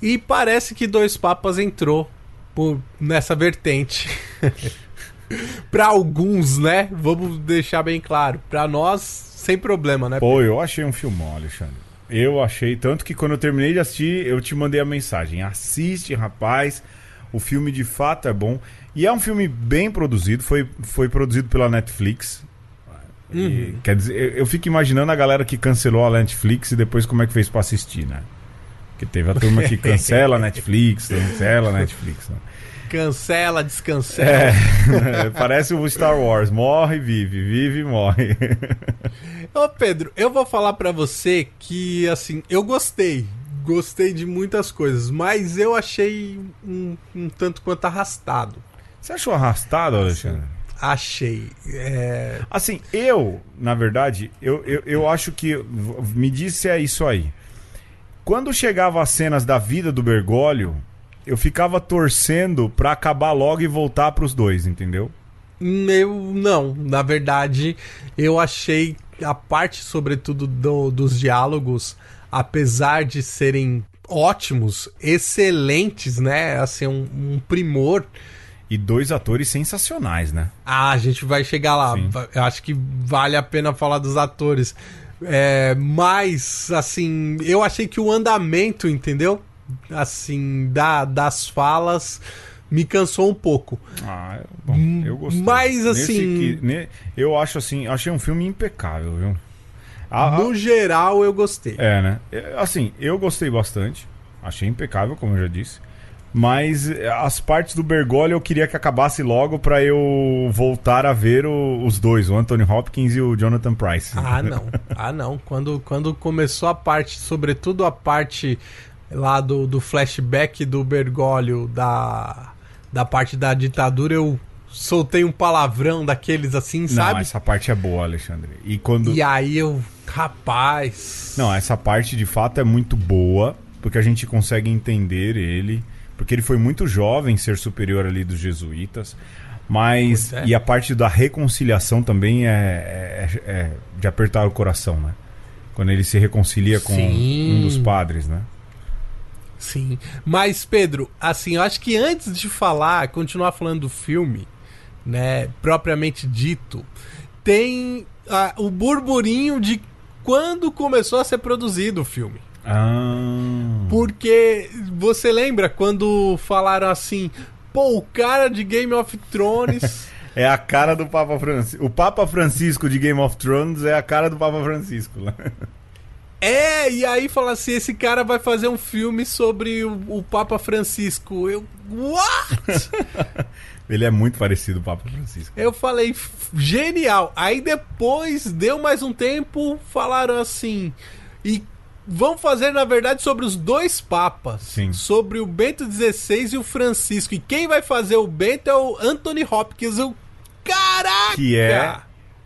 E parece que Dois Papas entrou por, nessa vertente. Pra alguns, né? Vamos deixar bem claro. Pra nós, sem problema, né? Pô, eu achei um filmão, Alexandre. Eu achei, tanto que quando eu terminei de assistir, eu te mandei a mensagem. Assiste, rapaz. O filme de fato é bom. E é um filme bem produzido. Foi, foi produzido pela Netflix. E, quer dizer, eu, eu fico imaginando a galera que cancelou a Netflix e depois como é que fez pra assistir, né? Porque teve a turma que cancela a Netflix, cancela a Netflix, né? Cancela, descancela. É, parece o Star Wars. Morre, vive, vive, morre. Ô Pedro, eu vou falar pra você que, assim, eu gostei. Gostei de muitas coisas, mas eu achei um, um tanto quanto arrastado. Você achou arrastado, Alexandre? Achei. É... Assim, eu, na verdade, eu, eu, eu acho que. Me disse é isso aí. Quando chegava as cenas da vida do Bergoglio, eu ficava torcendo pra acabar logo e voltar pros dois, entendeu? Eu não, na verdade, eu achei a parte, sobretudo, do- dos diálogos, apesar de serem ótimos, excelentes, né? Assim, um, um primor. E dois atores sensacionais, né? Ah, a gente vai chegar lá. Sim. Eu acho que vale a pena falar dos atores. É, mas, assim, eu achei que o andamento, entendeu? Assim, da, das falas me cansou um pouco. Ah, bom, eu gostei. Mas, assim- que- ne- eu acho assim, achei um filme impecável, viu? A- No geral, eu gostei. É, né? É, Assim, eu gostei bastante. Achei impecável, como eu já disse. Mas é, as partes do Bergoglio eu queria que acabasse logo pra eu voltar a ver o- os dois, o Anthony Hopkins e o Jonathan Price. Ah, não. Ah, não. Quando, quando começou a parte, sobretudo a parte lá do, do flashback do Bergoglio, da, da parte da ditadura, eu soltei um palavrão daqueles assim, Não, sabe? essa parte é boa, Alexandre. E quando. E aí eu, rapaz. Não, essa parte de fato é muito boa, porque a gente consegue entender ele, porque ele foi muito jovem ser superior ali dos jesuítas. Mas. É. E a parte da reconciliação também é, é- é de apertar o coração, né? Quando ele se reconcilia com Sim. um dos padres, né? Sim. Mas, Pedro, assim, eu acho que antes de falar, continuar falando do filme, né, propriamente dito, tem ah, o burburinho de quando começou a ser produzido o filme. Ah. Porque você lembra quando falaram assim, pô, o cara de Game of Thrones. É a cara do Papa Francisco. O Papa Francisco de Game of Thrones é a cara do Papa Francisco. né? é, e aí fala assim: esse cara vai fazer um filme sobre o, o Papa Francisco. Eu. What? Ele é muito parecido com o Papa Francisco. Eu falei, "F- genial. Aí depois, deu mais um tempo, falaram assim. E vão fazer, na verdade, sobre os dois papas. Sim. Sobre o Bento XVI e o Francisco. E quem vai fazer o Bento é o Anthony Hopkins. Eu. Caraca! Que é.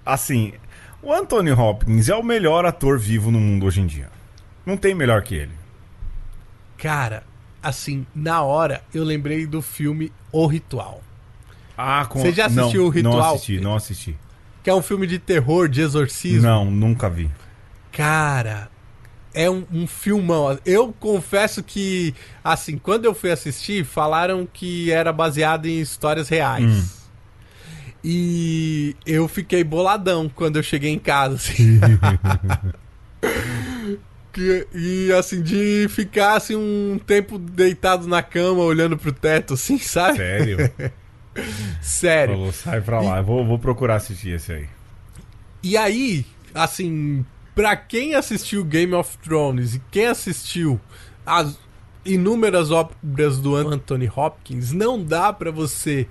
Assim, o Anthony Hopkins é o melhor ator vivo no mundo hoje em dia. Não tem melhor que ele. Cara, assim, na hora eu lembrei do filme O Ritual. Ah, com... Você já assistiu não, o Ritual, Não assisti, não assisti. Que é um filme de terror, de exorcismo. Não, nunca vi. Cara, é um, um filmão. Eu confesso que, assim, quando eu fui assistir, falaram que era baseado em histórias reais. E eu fiquei boladão quando eu cheguei em casa, assim. Que- e assim, de ficar assim um tempo deitado na cama, olhando pro teto, assim, sabe? Sério? Sério. Falou, sai pra lá. Eu vou, vou procurar assistir esse aí. E aí, assim, pra quem assistiu Game of Thrones e quem assistiu as inúmeras obras do Anthony Hopkins, não dá pra você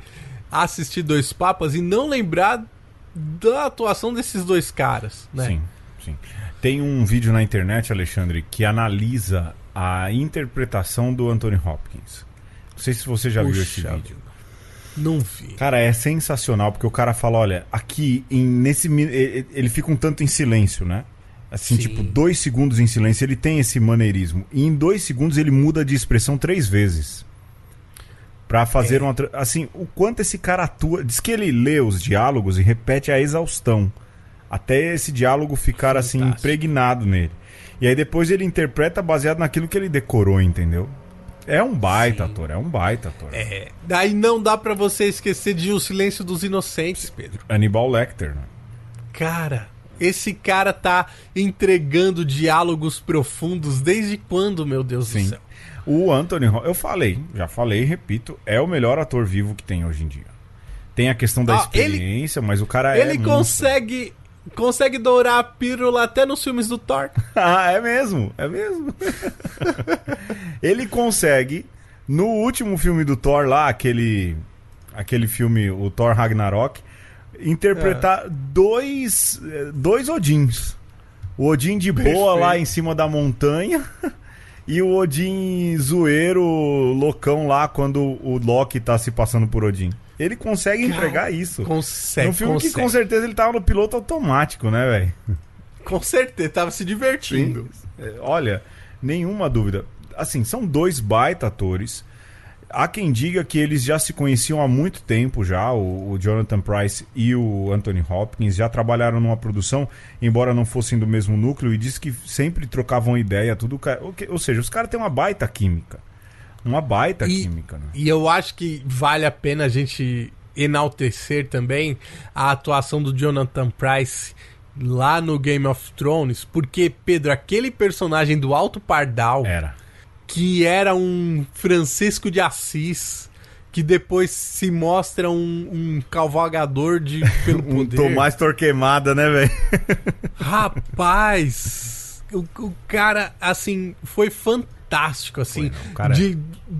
assistir Dois Papas e não lembrar da atuação desses dois caras, né? Sim, sim. Tem um vídeo na internet, Alexandre, que analisa a interpretação do Anthony Hopkins. Não sei se você já viu esse Puxa vídeo. Não vi. Cara, é sensacional, porque o cara fala, olha, aqui, em, nesse ele fica um tanto em silêncio, né? Assim, Sim. tipo, dois segundos em silêncio, ele tem esse maneirismo. E em dois segundos ele muda de expressão três vezes. Pra fazer É. uma. Assim, o quanto esse cara atua. Diz que ele lê os diálogos e repete a exaustão. Até esse diálogo ficar, assim, Fantástico. impregnado nele. E aí depois ele interpreta baseado naquilo que ele decorou, entendeu? É um baita Sim. ator, é um baita ator. É, daí não dá pra você esquecer de O Silêncio dos Inocentes, Pedro. Hannibal Lecter, né? Cara, esse cara tá entregando diálogos profundos desde quando, meu Deus Sim. do céu? O Anthony Ho- eu falei, já falei repito, é o melhor ator vivo que tem hoje em dia. Tem a questão da Ah, ele- experiência, mas o cara é. Ele consegue consegue dourar a pílula até nos filmes do Thor. ah, é mesmo, é mesmo. ele consegue, no último filme do Thor lá, aquele. Aquele filme, o Thor Ragnarok, interpretar dois. eh, dois Odins. O Odin de boa Perfeito. lá em cima da montanha. E o Odin zoeiro, loucão lá, quando o Loki tá se passando por Odin. Ele consegue Cara, entregar isso. Consegue, Num filme consegue. que com certeza ele tava no piloto automático, né, velho? Com certeza, tava se divertindo. É, Olha, nenhuma dúvida. Assim, são dois baita atores. Há quem diga que eles já se conheciam há muito tempo já, o, Jonathan Price e o Anthony Hopkins já trabalharam numa produção, embora não fossem do mesmo núcleo, e diz que sempre trocavam ideia, tudo. ca- o que- Ou seja, os caras têm uma baita química. Uma baita E- química, né? E eu acho que vale a pena a gente enaltecer também a atuação do Jonathan Price lá no Game of Thrones, porque, Pedro, aquele personagem do Alto Pardal, Era. Que era um Francisco de Assis, que depois se mostra um, um cavalgador de, pelo Um poder. Tomás Torquemada, né, velho? Rapaz, o, o cara, assim, foi fantástico, assim, Foi, não, cara de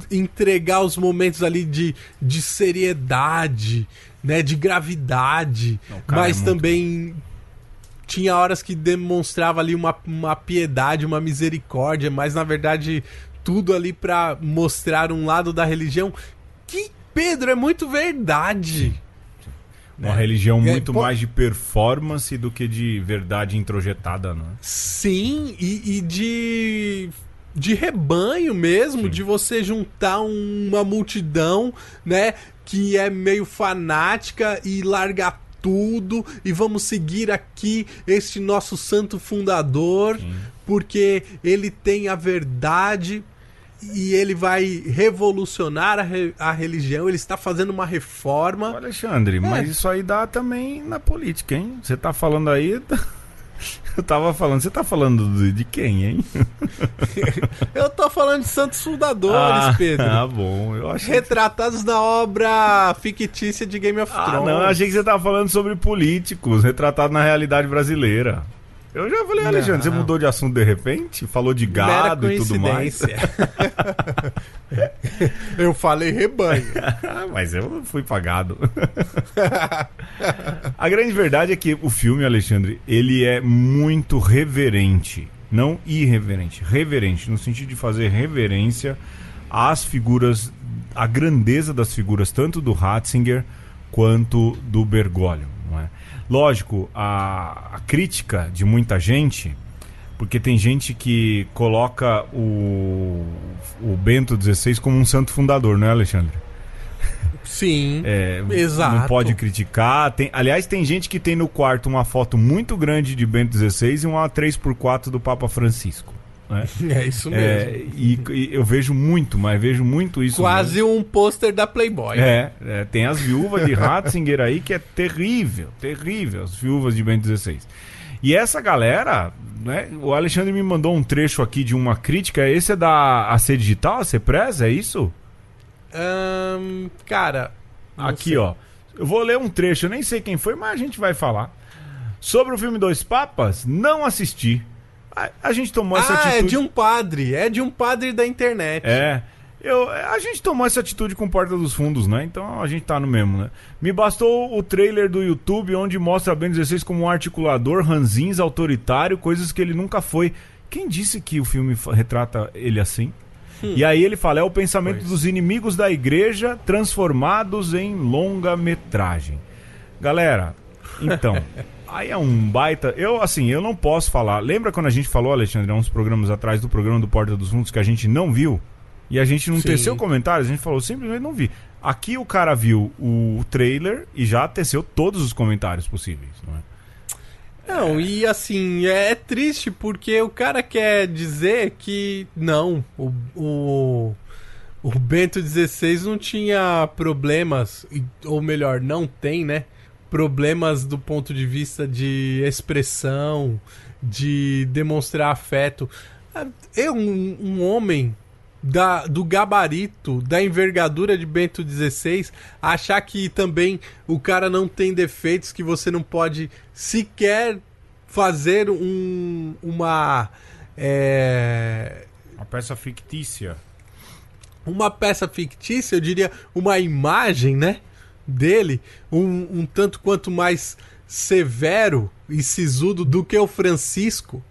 entregar os momentos ali de, de seriedade, né, de gravidade, Não, mas é também tinha horas que demonstrava ali uma, uma piedade, uma misericórdia, mas na verdade tudo ali pra mostrar um lado da religião que, Pedro, é muito verdade. Uma religião É, muito pô- mais de performance do que de verdade introjetada, né? Sim, e, e de de rebanho mesmo, de você juntar uma multidão, né, que é meio fanática e largar tudo e vamos seguir aqui este nosso santo fundador, porque ele tem a verdade e ele vai revolucionar a, re- a religião, ele está fazendo uma reforma. Alexandre, mas isso aí dá também na política, hein? Você tá falando aí. Eu tava falando, você tá falando de, quem, hein? Eu tô falando de santos fundadores, ah, Pedro. Ah, bom. Eu achei. retratados na obra fictícia de Game of Ah, Thrones. não, eu achei que você tava falando sobre políticos, retratado na realidade brasileira. Eu já falei, Alexandre, você Não. mudou de assunto de repente? Falou de gado e tudo mais. eu falei rebanho. Mas eu fui pagado. A grande verdade é que o filme, Alexandre, ele é muito reverente. Não irreverente, reverente, no sentido de fazer reverência às figuras, à grandeza das figuras, tanto do Ratzinger quanto do Bergoglio. Lógico, a, a crítica de muita gente, porque tem gente que coloca o, o Bento XVI como um santo fundador, não é, Alexandre? Sim. É, Exato. Não pode criticar. Tem, aliás, tem gente que tem no quarto uma foto muito grande de Bento XVI e uma 3x4 do Papa Francisco. Né? É isso mesmo. É, e, e eu vejo muito, mas vejo muito isso. Quase um pôster da Playboy. mesmo. É, é, tem as viúvas de Ratzinger aí que é terrível, terrível, as viúvas de Bento XVI. E essa galera, né, o Alexandre me mandou um trecho aqui de uma crítica. Esse é da AC Digital, a Cepresa, é isso? Ahn, cara. Aqui, sei. ó. Eu vou ler um trecho, eu nem sei quem foi, mas a gente vai falar. Sobre o filme Dois Papas, não assisti. A, a gente tomou essa ah, atitude. é de um padre. É de um padre da internet. É. Eu, a gente tomou essa atitude com Porta dos Fundos, né? Então a gente tá no mesmo, né? Me bastou o trailer do YouTube onde mostra Ben 16 como um articulador, ranzins, autoritário, coisas que ele nunca foi. Quem disse que o filme retrata ele assim? E aí ele fala, é o pensamento Pois. dos inimigos da igreja transformados em longa-metragem. Galera, então, aí é um baita. Eu, assim, eu não posso falar. Lembra quando a gente falou, Alexandre, há uns programas atrás do programa do Porta dos Fundos que a gente não viu? E a gente não Sim. teceu comentários, a gente falou, simplesmente não vi. Aqui o cara viu o trailer e já teceu todos os comentários possíveis, não é? Não, e assim, é triste porque o cara quer dizer que não, o, o, o Bento XVI não tinha problemas, ou melhor, não tem, né? Problemas do ponto de vista de expressão, de demonstrar afeto. Eu, um, um homem da, do gabarito, da envergadura de Bento XVI, achar que também o cara não tem defeitos, que você não pode sequer fazer um, uma. é, Uma peça fictícia. uma peça fictícia, eu diria uma imagem, né? Dele, um, um tanto quanto mais severo e sisudo do que o Francisco.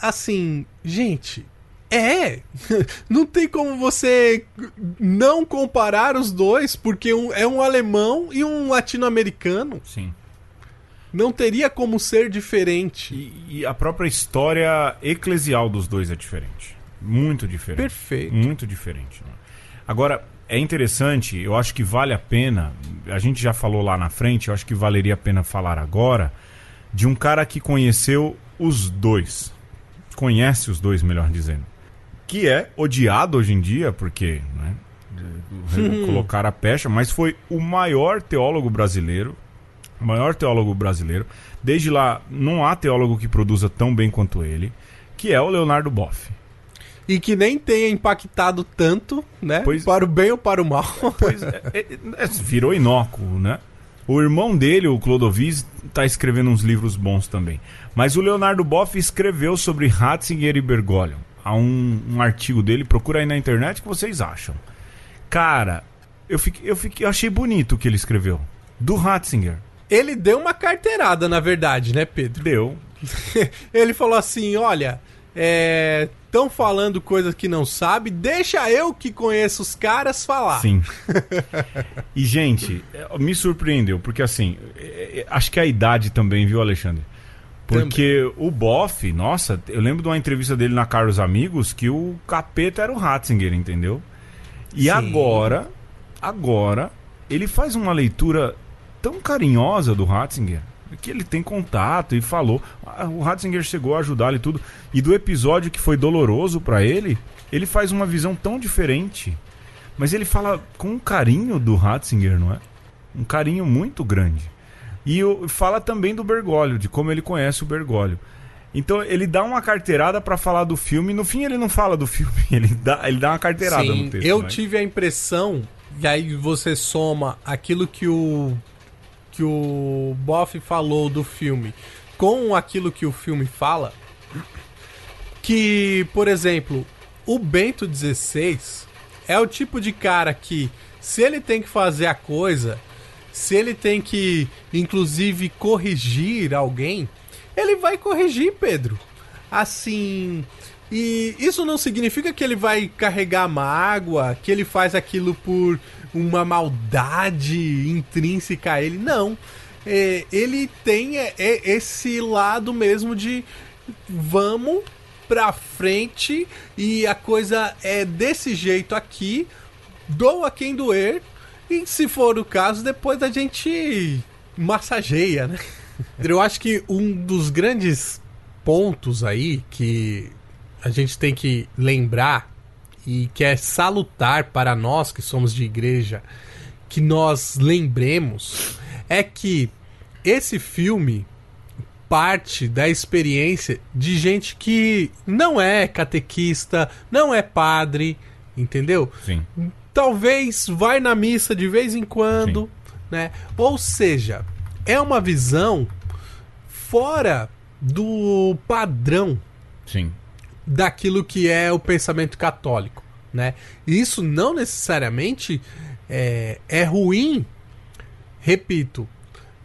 Assim, gente, é. Não tem como você não comparar os dois, porque um, é um alemão e um latino-americano. Sim. Não teria como ser diferente. E, e a própria história eclesial dos dois é diferente. Muito diferente. Perfeito. Muito diferente. né? Agora, é interessante, eu acho que vale a pena. A gente já falou lá na frente, eu acho que valeria a pena falar agora de um cara que conheceu os dois. Conhece os dois, melhor dizendo. Que é odiado hoje em dia, porque né, colocar a pecha, mas foi o maior teólogo brasileiro. O maior teólogo brasileiro. Desde lá, não há teólogo que produza tão bem quanto ele, que é o Leonardo Boff. E que nem tenha impactado tanto, né? Pois- Para o bem ou para o mal. Pois é, é, é, virou inócuo, né? O irmão dele, o Clodovis, tá escrevendo uns livros bons também. Mas o Leonardo Boff escreveu sobre Ratzinger e Bergoglio. Há um, um artigo dele, procura aí na internet que vocês acham. Cara, eu, fiquei, eu, fiquei, eu achei bonito o que ele escreveu. Do Ratzinger. Ele deu uma carteirada, na verdade, né, Pedro? Deu. Ele falou assim: olha, estão falando coisas que não sabe, deixa eu que conheço os caras falar. Sim. e, gente, é, me surpreendeu, porque assim, é, é, acho que a idade também, viu, Alexandre? Porque o Boff, nossa, eu lembro de uma entrevista dele na Carlos Amigos que o capeta era o Ratzinger, entendeu? E Sim. agora, agora, ele faz uma leitura tão carinhosa do Ratzinger, que ele tem contato e falou. Ah, O Ratzinger chegou a ajudá-lo e tudo. E do episódio que foi doloroso pra ele, ele faz uma visão tão diferente. Mas ele fala com um carinho do Ratzinger, não é? Um carinho muito grande. E fala também do Bergoglio, de como ele conhece o Bergoglio. Então ele dá uma carteirada pra falar do filme. No fim ele não fala do filme, ele dá, ele dá uma carteirada Sim, no texto. eu né? tive a impressão, e aí você soma aquilo que o que o Boff falou do filme com aquilo que o filme fala, que, por exemplo, o Bento XVI é o tipo de cara que se ele tem que fazer a coisa, se ele tem que inclusive corrigir alguém, ele vai corrigir, Pedro. Assim, e isso não significa que ele vai carregar mágoa, que ele faz aquilo por uma maldade intrínseca a ele. Não. É, ele tem é, é, esse lado mesmo de vamos pra frente e a coisa é desse jeito aqui, doa quem doer, e se for o caso, depois a gente massageia, né? Eu acho que um dos grandes pontos aí que a gente tem que lembrar e que é salutar para nós que somos de igreja que nós lembremos é que esse filme parte da experiência de gente que não é catequista, não é padre, entendeu? Sim. talvez vai na missa de vez em quando, né? Ou seja, é uma visão fora do padrão Sim. Daquilo que é o pensamento católico, né? E isso não necessariamente é, é ruim, repito,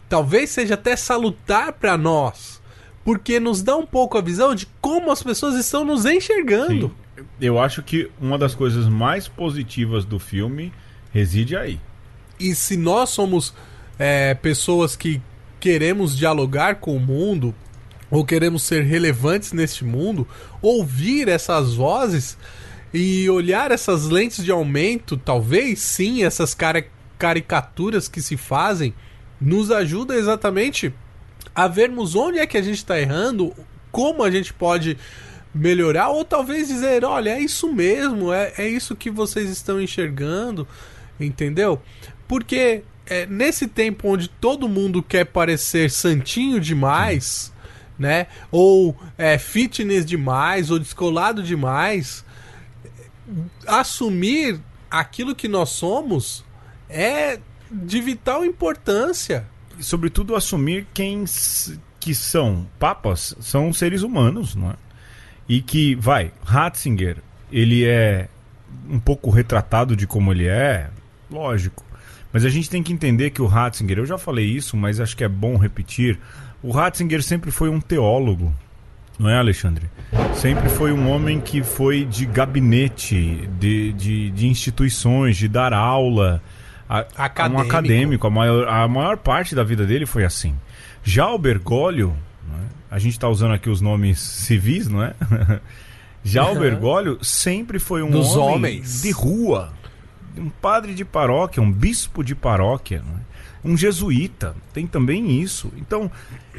talvez seja até salutar para nós, porque nos dá um pouco a visão de como as pessoas estão nos enxergando. Sim. Eu acho que uma das coisas mais positivas do filme reside aí. E se nós somos é, pessoas que queremos dialogar com o mundo, ou queremos ser relevantes neste mundo, ouvir essas vozes e olhar essas lentes de aumento, talvez sim, essas cara caricaturas que se fazem, nos ajuda exatamente a vermos onde é que a gente está errando, como a gente pode melhorar, ou talvez dizer, olha, é isso mesmo, é, é isso que vocês estão enxergando, entendeu? Porque é, nesse tempo onde todo mundo quer parecer santinho demais, né? Ou é, fitness demais, ou descolado demais, assumir aquilo que nós somos é de vital importância. Sobretudo assumir quem que são papas, são seres humanos, não é? E que, vai, Ratzinger, ele é um pouco retratado de como ele é, lógico. Mas a gente tem que entender que o Ratzinger, eu já falei isso, mas acho que é bom repetir. O Ratzinger sempre foi um teólogo, não é, Alexandre? Sempre foi um homem que foi de gabinete, de, de, de instituições, de dar aula. A, acadêmico. Um acadêmico. A maior, a maior parte da vida dele foi assim. Já o Bergoglio, é? a gente está usando aqui os nomes civis, não é? Já o Bergoglio sempre foi um Dos homem homens. de rua, um padre de paróquia, um bispo de paróquia, é? um jesuíta. Tem também isso. Então,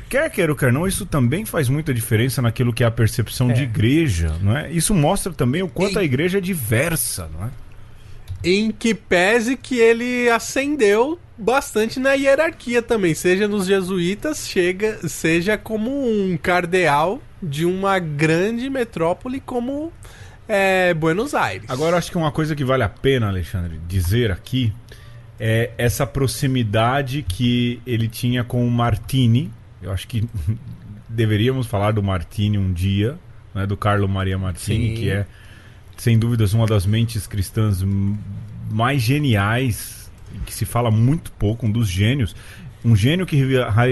quer queira ou quer não, isso também faz muita diferença naquilo que é a percepção é. de igreja, não é? Isso mostra também o quanto e... a igreja é diversa, não é? Em que pese que ele ascendeu bastante na hierarquia também, seja nos jesuítas, chega, seja como um cardeal de uma grande metrópole como é, Buenos Aires. Agora, acho que uma coisa que vale a pena, Alexandre, dizer aqui é essa proximidade que ele tinha com o Martini. Eu acho que deveríamos falar do Martini um dia, né, do Carlo Maria Martini, Sim. que é, sem dúvidas, uma das mentes cristãs mais geniais, que se fala muito pouco, um dos gênios. Um gênio que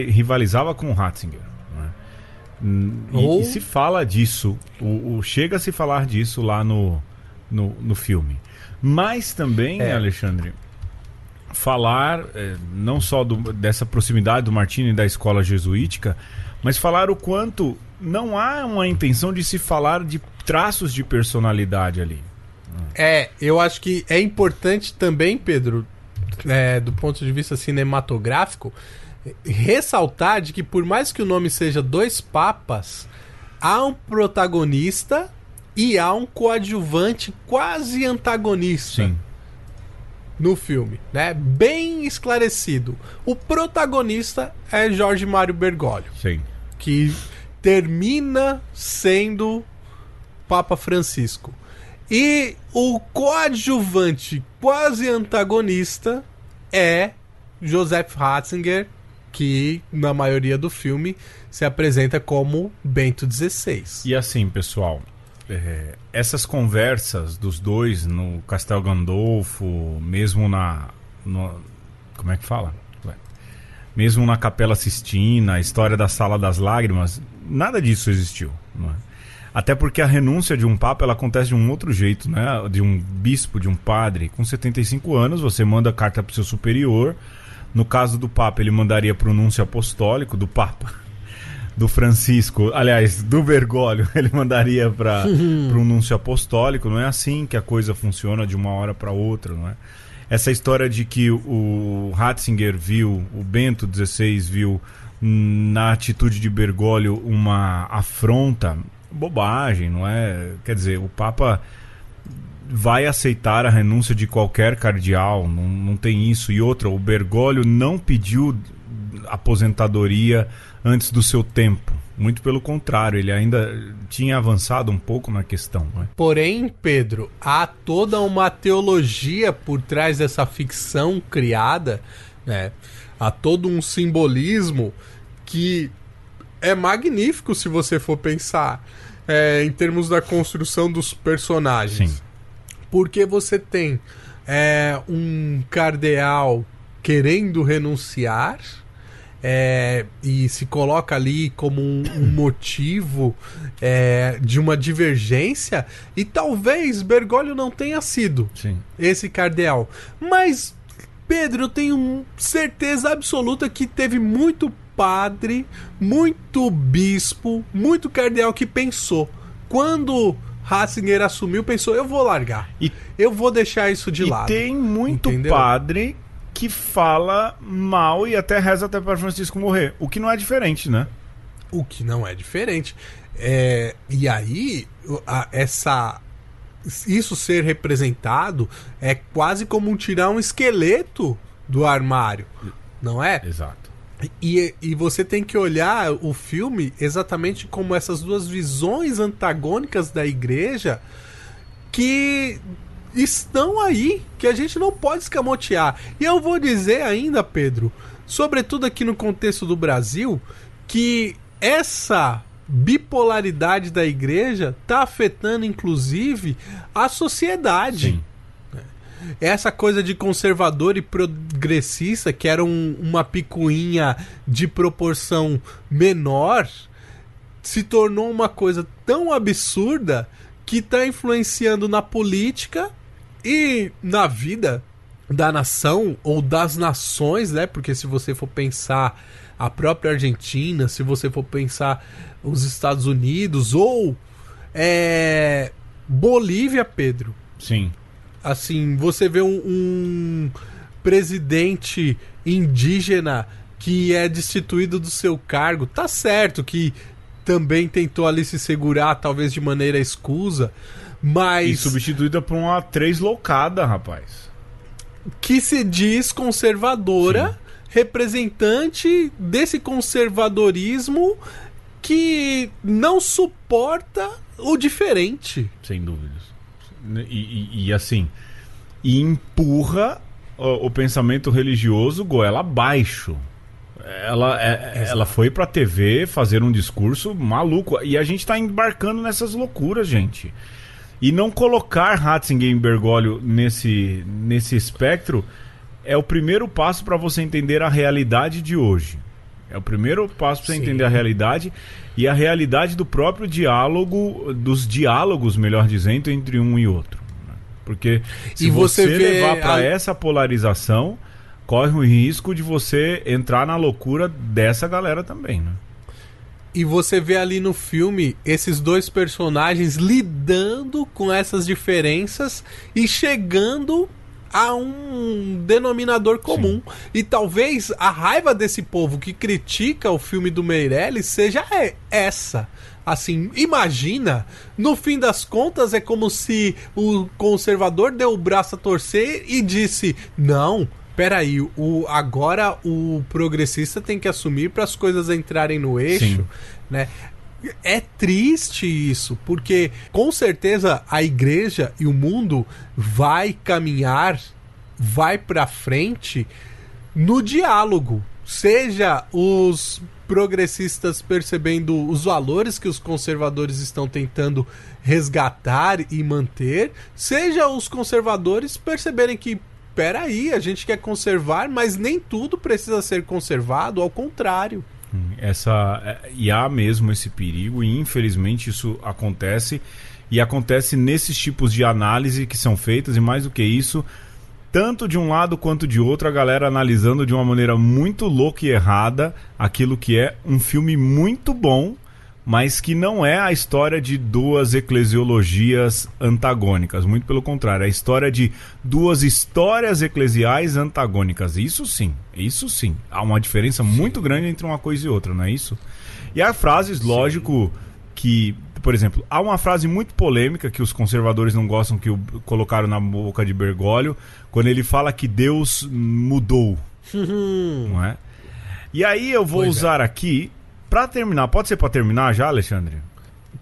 rivalizava com o Ratzinger. E, Ou... e, se fala disso, o, o chega a se falar disso lá no, no, no filme. Mas também, é. Alexandre, falar é, não só do, dessa proximidade do Martini e da escola jesuítica, mas falar o quanto não há uma intenção de se falar de traços de personalidade ali. É, eu acho que é importante também, Pedro, é, do ponto de vista cinematográfico, ressaltar de que por mais que o nome seja Dois Papas, há um protagonista e há um coadjuvante quase antagonista. Sim. No filme, né? Bem esclarecido. O protagonista é Jorge Mário Bergoglio. Sim. Que termina sendo Papa Francisco. E o coadjuvante quase antagonista é Joseph Ratzinger, que na maioria do filme se apresenta como Bento XVI. E assim, pessoal, é, essas conversas dos dois no Castel Gandolfo, mesmo na. No, como é que fala? Mesmo na Capela Sistina, a história da Sala das Lágrimas, nada disso existiu. É? Até porque a renúncia de um papa ela acontece de um outro jeito, né? De um bispo, de um padre. Com 75 anos, você manda carta para o seu superior no caso do Papa, ele mandaria pronúncio apostólico do Papa, do Francisco, aliás, do Bergoglio, ele mandaria para pronúncio apostólico. Não é assim que a coisa funciona de uma hora para outra, não é? Essa história de que o Ratzinger viu, o Bento XVI viu na atitude de Bergoglio uma afronta, bobagem, não é? Quer dizer, o Papa vai aceitar a renúncia de qualquer cardeal, não, não tem isso. E outra, o Bergoglio não pediu aposentadoria antes do seu tempo. Muito pelo contrário, ele ainda tinha avançado um pouco na questão. Né? Porém, Pedro, há toda uma teologia por trás dessa ficção criada, né? há todo um simbolismo que é magnífico se você for pensar é, em termos da construção dos personagens. Sim. Porque você tem é, um cardeal querendo renunciar é, e se coloca ali como um, um motivo é, de uma divergência, e talvez Bergoglio não tenha sido Sim. esse cardeal. Mas, Pedro, eu tenho certeza absoluta que teve muito padre, muito bispo, muito cardeal que pensou. Quando Ratzinger assumiu, pensou: eu vou largar. E- eu vou deixar isso de e lado. tem muito Entendeu? padre que fala mal e até reza até para Francisco morrer. O que não é diferente, né? O que não é diferente. É, e aí, a- essa. Isso ser representado é quase como um tirar um esqueleto do armário, não é? Exato. E, e você tem que olhar o filme exatamente como essas duas visões antagônicas da igreja que estão aí, que a gente não pode escamotear. E eu vou dizer ainda, Pedro, sobretudo aqui no contexto do Brasil, que essa bipolaridade da igreja está afetando inclusive a sociedade Sim. Essa coisa de conservador e progressista, que era um- uma picuinha de proporção menor, se tornou uma coisa tão absurda que está influenciando na política e na vida da nação ou das nações, né? Porque se você for pensar a própria Argentina, se você for pensar os Estados Unidos ou é, Bolívia, Pedro, Sim. Assim, você vê um, um presidente indígena que é destituído do seu cargo, tá certo que também tentou ali se segurar, talvez de maneira escusa, E mas substituída por uma três loucada, rapaz. que se diz conservadora, representante desse conservadorismo que não suporta o diferente. Sem dúvidas. E, e- e, assim, e empurra o, o pensamento religioso goela abaixo. Ela, é- ela foi pra TV fazer um discurso maluco. E a gente tá embarcando nessas loucuras, gente. E não colocar Ratzinger e Bergoglio nesse, nesse espectro é o primeiro passo para você entender a realidade de hoje. É o primeiro passo para entender a realidade e a realidade do próprio diálogo, dos diálogos, melhor dizendo, entre um e outro. né? Porque se E você você, levar para a- essa polarização, corre o risco de você entrar na loucura dessa galera também, né? E você vê ali no filme esses dois personagens lidando com essas diferenças e chegando a um denominador comum. E talvez a raiva desse povo que critica o filme do Meirelles seja essa. Assim, imagina, no fim das contas é como se o conservador deu o braço a torcer e disse: "Não, peraí, o agora o progressista tem que assumir para as coisas entrarem no eixo" Sim. né? É triste isso, porque com certeza a igreja e o mundo vai caminhar, vai para frente no diálogo. Seja os progressistas percebendo os valores que os conservadores estão tentando resgatar e manter, seja os conservadores perceberem que peraí, a gente quer conservar, mas nem tudo precisa ser conservado, ao contrário. Essa, e há mesmo esse perigo, e infelizmente isso acontece, e acontece nesses tipos de análise que são feitas, e mais do que isso, tanto de um lado quanto de outro, a galera analisando de uma maneira muito louca e errada aquilo que é um filme muito bom, mas que não é a história de duas eclesiologias antagônicas. Muito pelo contrário, é a história de duas histórias eclesiais antagônicas. Isso sim, isso sim. Há uma diferença muito grande entre uma coisa e outra, não é isso? E há frases, lógico, que. Por exemplo, há uma frase muito polêmica que os conservadores não gostam que o, colocaram na boca de Bergoglio, quando ele fala que Deus mudou. não é? E aí eu vou Pois é. usar aqui Pra terminar, pode ser pra terminar já, Alexandre?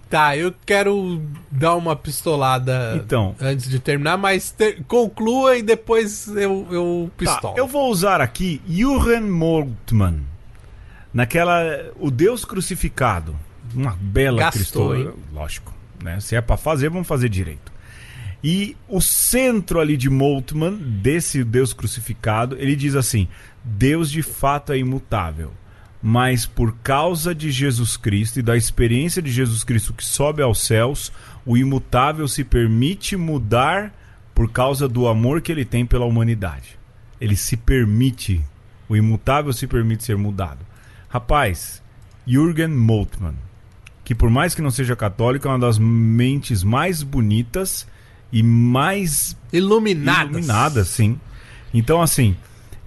Tá, eu quero dar uma pistolada Então. antes de terminar, mas ter- conclua e depois eu, eu Tá, pistolo. eu vou usar aqui Jürgen Moltmann. naquela. O Deus crucificado. Uma bela Cristo. Lógico. Né? Se é pra fazer, vamos fazer direito. E o centro ali de Moltmann, desse Deus crucificado, ele diz assim: Deus de fato é imutável. Mas por causa de Jesus Cristo e da experiência de Jesus Cristo que sobe aos céus, o imutável se permite mudar por causa do amor que ele tem pela humanidade. Ele se permite, o imutável se permite ser mudado. Rapaz, Jürgen Moltmann, que por mais que não seja católico, é uma das mentes mais bonitas e mais Iluminadas. iluminadas, sim. Então, assim,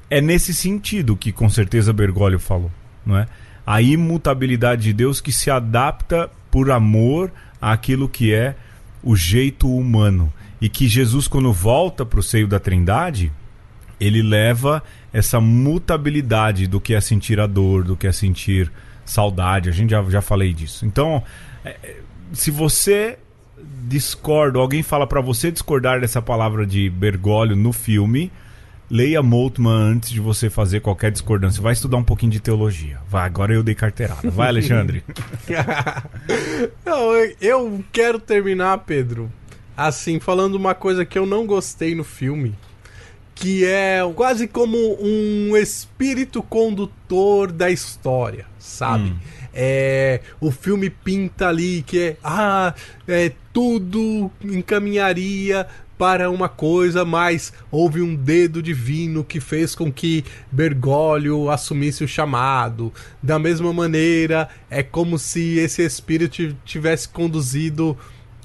é nesse sentido que com certeza Bergoglio falou, não é? A imutabilidade de Deus que se adapta por amor àquilo que é o jeito humano. E que Jesus, quando volta para o seio da Trindade, ele leva essa mutabilidade do que é sentir a dor, do que é sentir saudade. A gente já, já falei disso. Então, é, é, se você discorda, alguém fala para você discordar dessa palavra de Bergoglio no filme, leia Moltmann antes de você fazer qualquer discordância. Vai estudar um pouquinho de teologia. Vai, agora eu dei carteirada. Vai, Alexandre. Não, eu- quero terminar, Pedro, assim, falando uma coisa que eu não gostei no filme. Que é quase como um espírito condutor da história, sabe? É, o filme pinta ali que é, ah, é, tudo encaminharia para uma coisa, mas houve um dedo divino que fez com que Bergoglio assumisse o chamado. Da mesma maneira, é como se esse espírito tivesse conduzido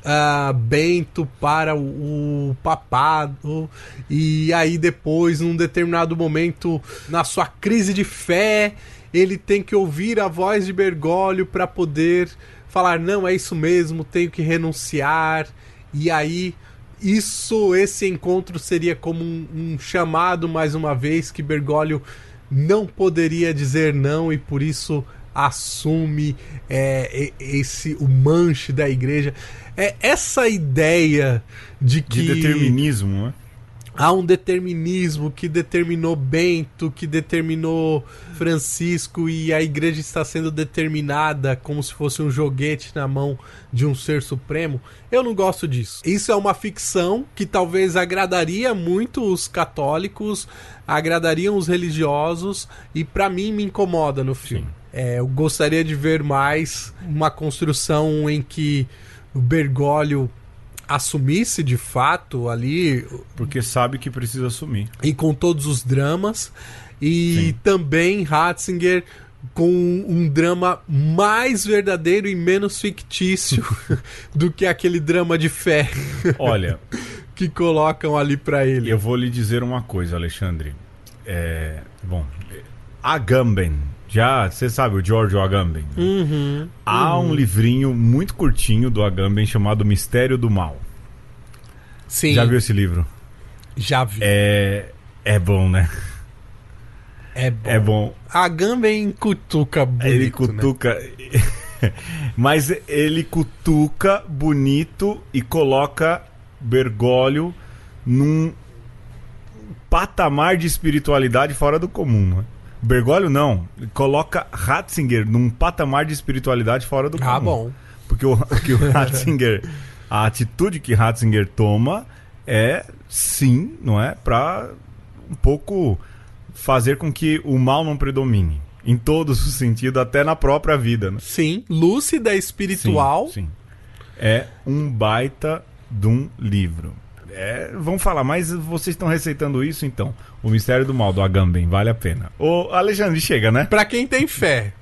ah, Bento para o, o papado e aí depois num determinado momento na sua crise de fé ele tem que ouvir a voz de Bergoglio para poder falar não é isso mesmo tenho que renunciar e aí isso esse encontro seria como um, um chamado mais uma vez que Bergoglio não poderia dizer não e por isso assume é, esse o manche da igreja é essa ideia de que De determinismo, né? Há um determinismo que determinou Bento, que determinou Francisco e a igreja está sendo determinada como se fosse um joguete na mão de um ser supremo. Eu não gosto disso. Isso é uma ficção que talvez agradaria muito os católicos, agradariam os religiosos e pra mim me incomoda no filme. É, eu gostaria de ver mais uma construção em que o Bergoglio assumisse de fato ali Porque sabe que precisa assumir. e com todos os dramas e Sim. também Ratzinger com um drama mais verdadeiro e menos fictício do que aquele drama de fé Olha, que colocam ali pra ele. eu vou lhe dizer uma coisa, Alexandre. É, bom, Agamben. Já, você sabe o Giorgio Agamben. né? Uhum. Há um livrinho muito curtinho do Agamben chamado Mistério do Mal. Sim, Já viu esse livro? já vi. É, é bom, né? É bom. É bom. A Gamben cutuca bonito, ele né? cutuca. Mas ele cutuca bonito e coloca Bergoglio num patamar de espiritualidade fora do comum. Né? Bergoglio não, ele coloca Ratzinger num patamar de espiritualidade fora do comum. Ah, bom. Porque o, o que o Ratzinger, a atitude que Ratzinger toma é sim, não é, para um pouco fazer com que o mal não predomine em todos os sentidos, até na própria vida, né? Sim, lúcida, espiritual. Sim, sim. É um baita de um livro. É, vamos falar, mas vocês estão receitando isso então? O Mistério do Mal do Agamben, vale a pena. Ô, Alexandre, chega, né? Pra quem tem fé.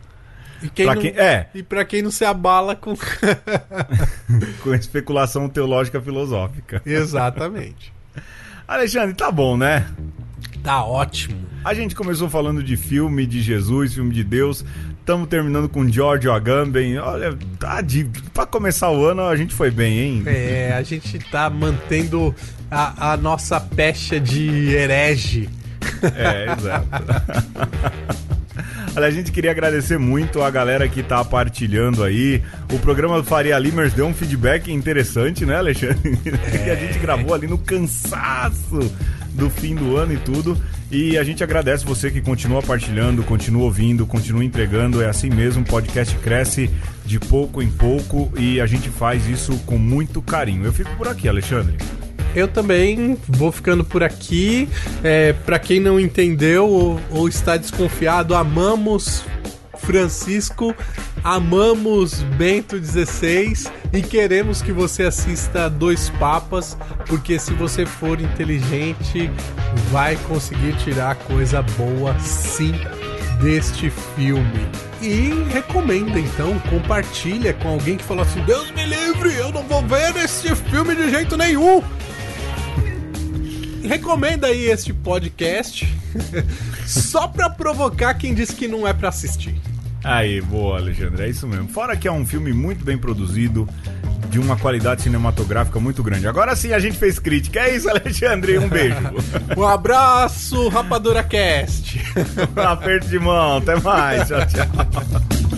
E, quem Pra não- quem- é. e pra quem não se abala com. Com especulação teológica filosófica. Exatamente. Alexandre, tá bom, né? Tá ótimo. A gente começou falando de filme de Jesus, filme de Deus. Estamos terminando com George Agamben. Olha, tá de... pra começar o ano a gente foi bem, hein? É, a gente tá mantendo a, a nossa pecha de herege. É, exato. Olha, a gente queria agradecer muito a galera que tá partilhando aí. O programa do Faria Limers deu um feedback interessante, né, Alexandre? que a gente gravou ali no cansaço do fim do ano e tudo. E a gente agradece você que continua partilhando, continua ouvindo, continua entregando. É assim mesmo, o podcast cresce de pouco em pouco e a gente faz isso com muito carinho. Eu fico por aqui, Alexandre. Eu também vou ficando por aqui. É, para quem não entendeu ou, ou está desconfiado, amamos Francisco, amamos Bento XVI e queremos que você assista Dois Papas, porque se você for inteligente, vai conseguir tirar coisa boa sim deste filme. E recomenda então, compartilha com alguém que falou assim: Deus me livre, eu não vou ver este filme de jeito nenhum. Recomenda aí este podcast só pra provocar quem disse que não é pra assistir. Aí, boa, Alexandre, é isso mesmo. Fora que é um filme muito bem produzido, de uma qualidade cinematográfica muito grande. Agora sim a gente fez crítica. É isso, Alexandre. Um beijo. um abraço, Rapadura Cast. um aperto de mão. Até mais. Tchau, tchau.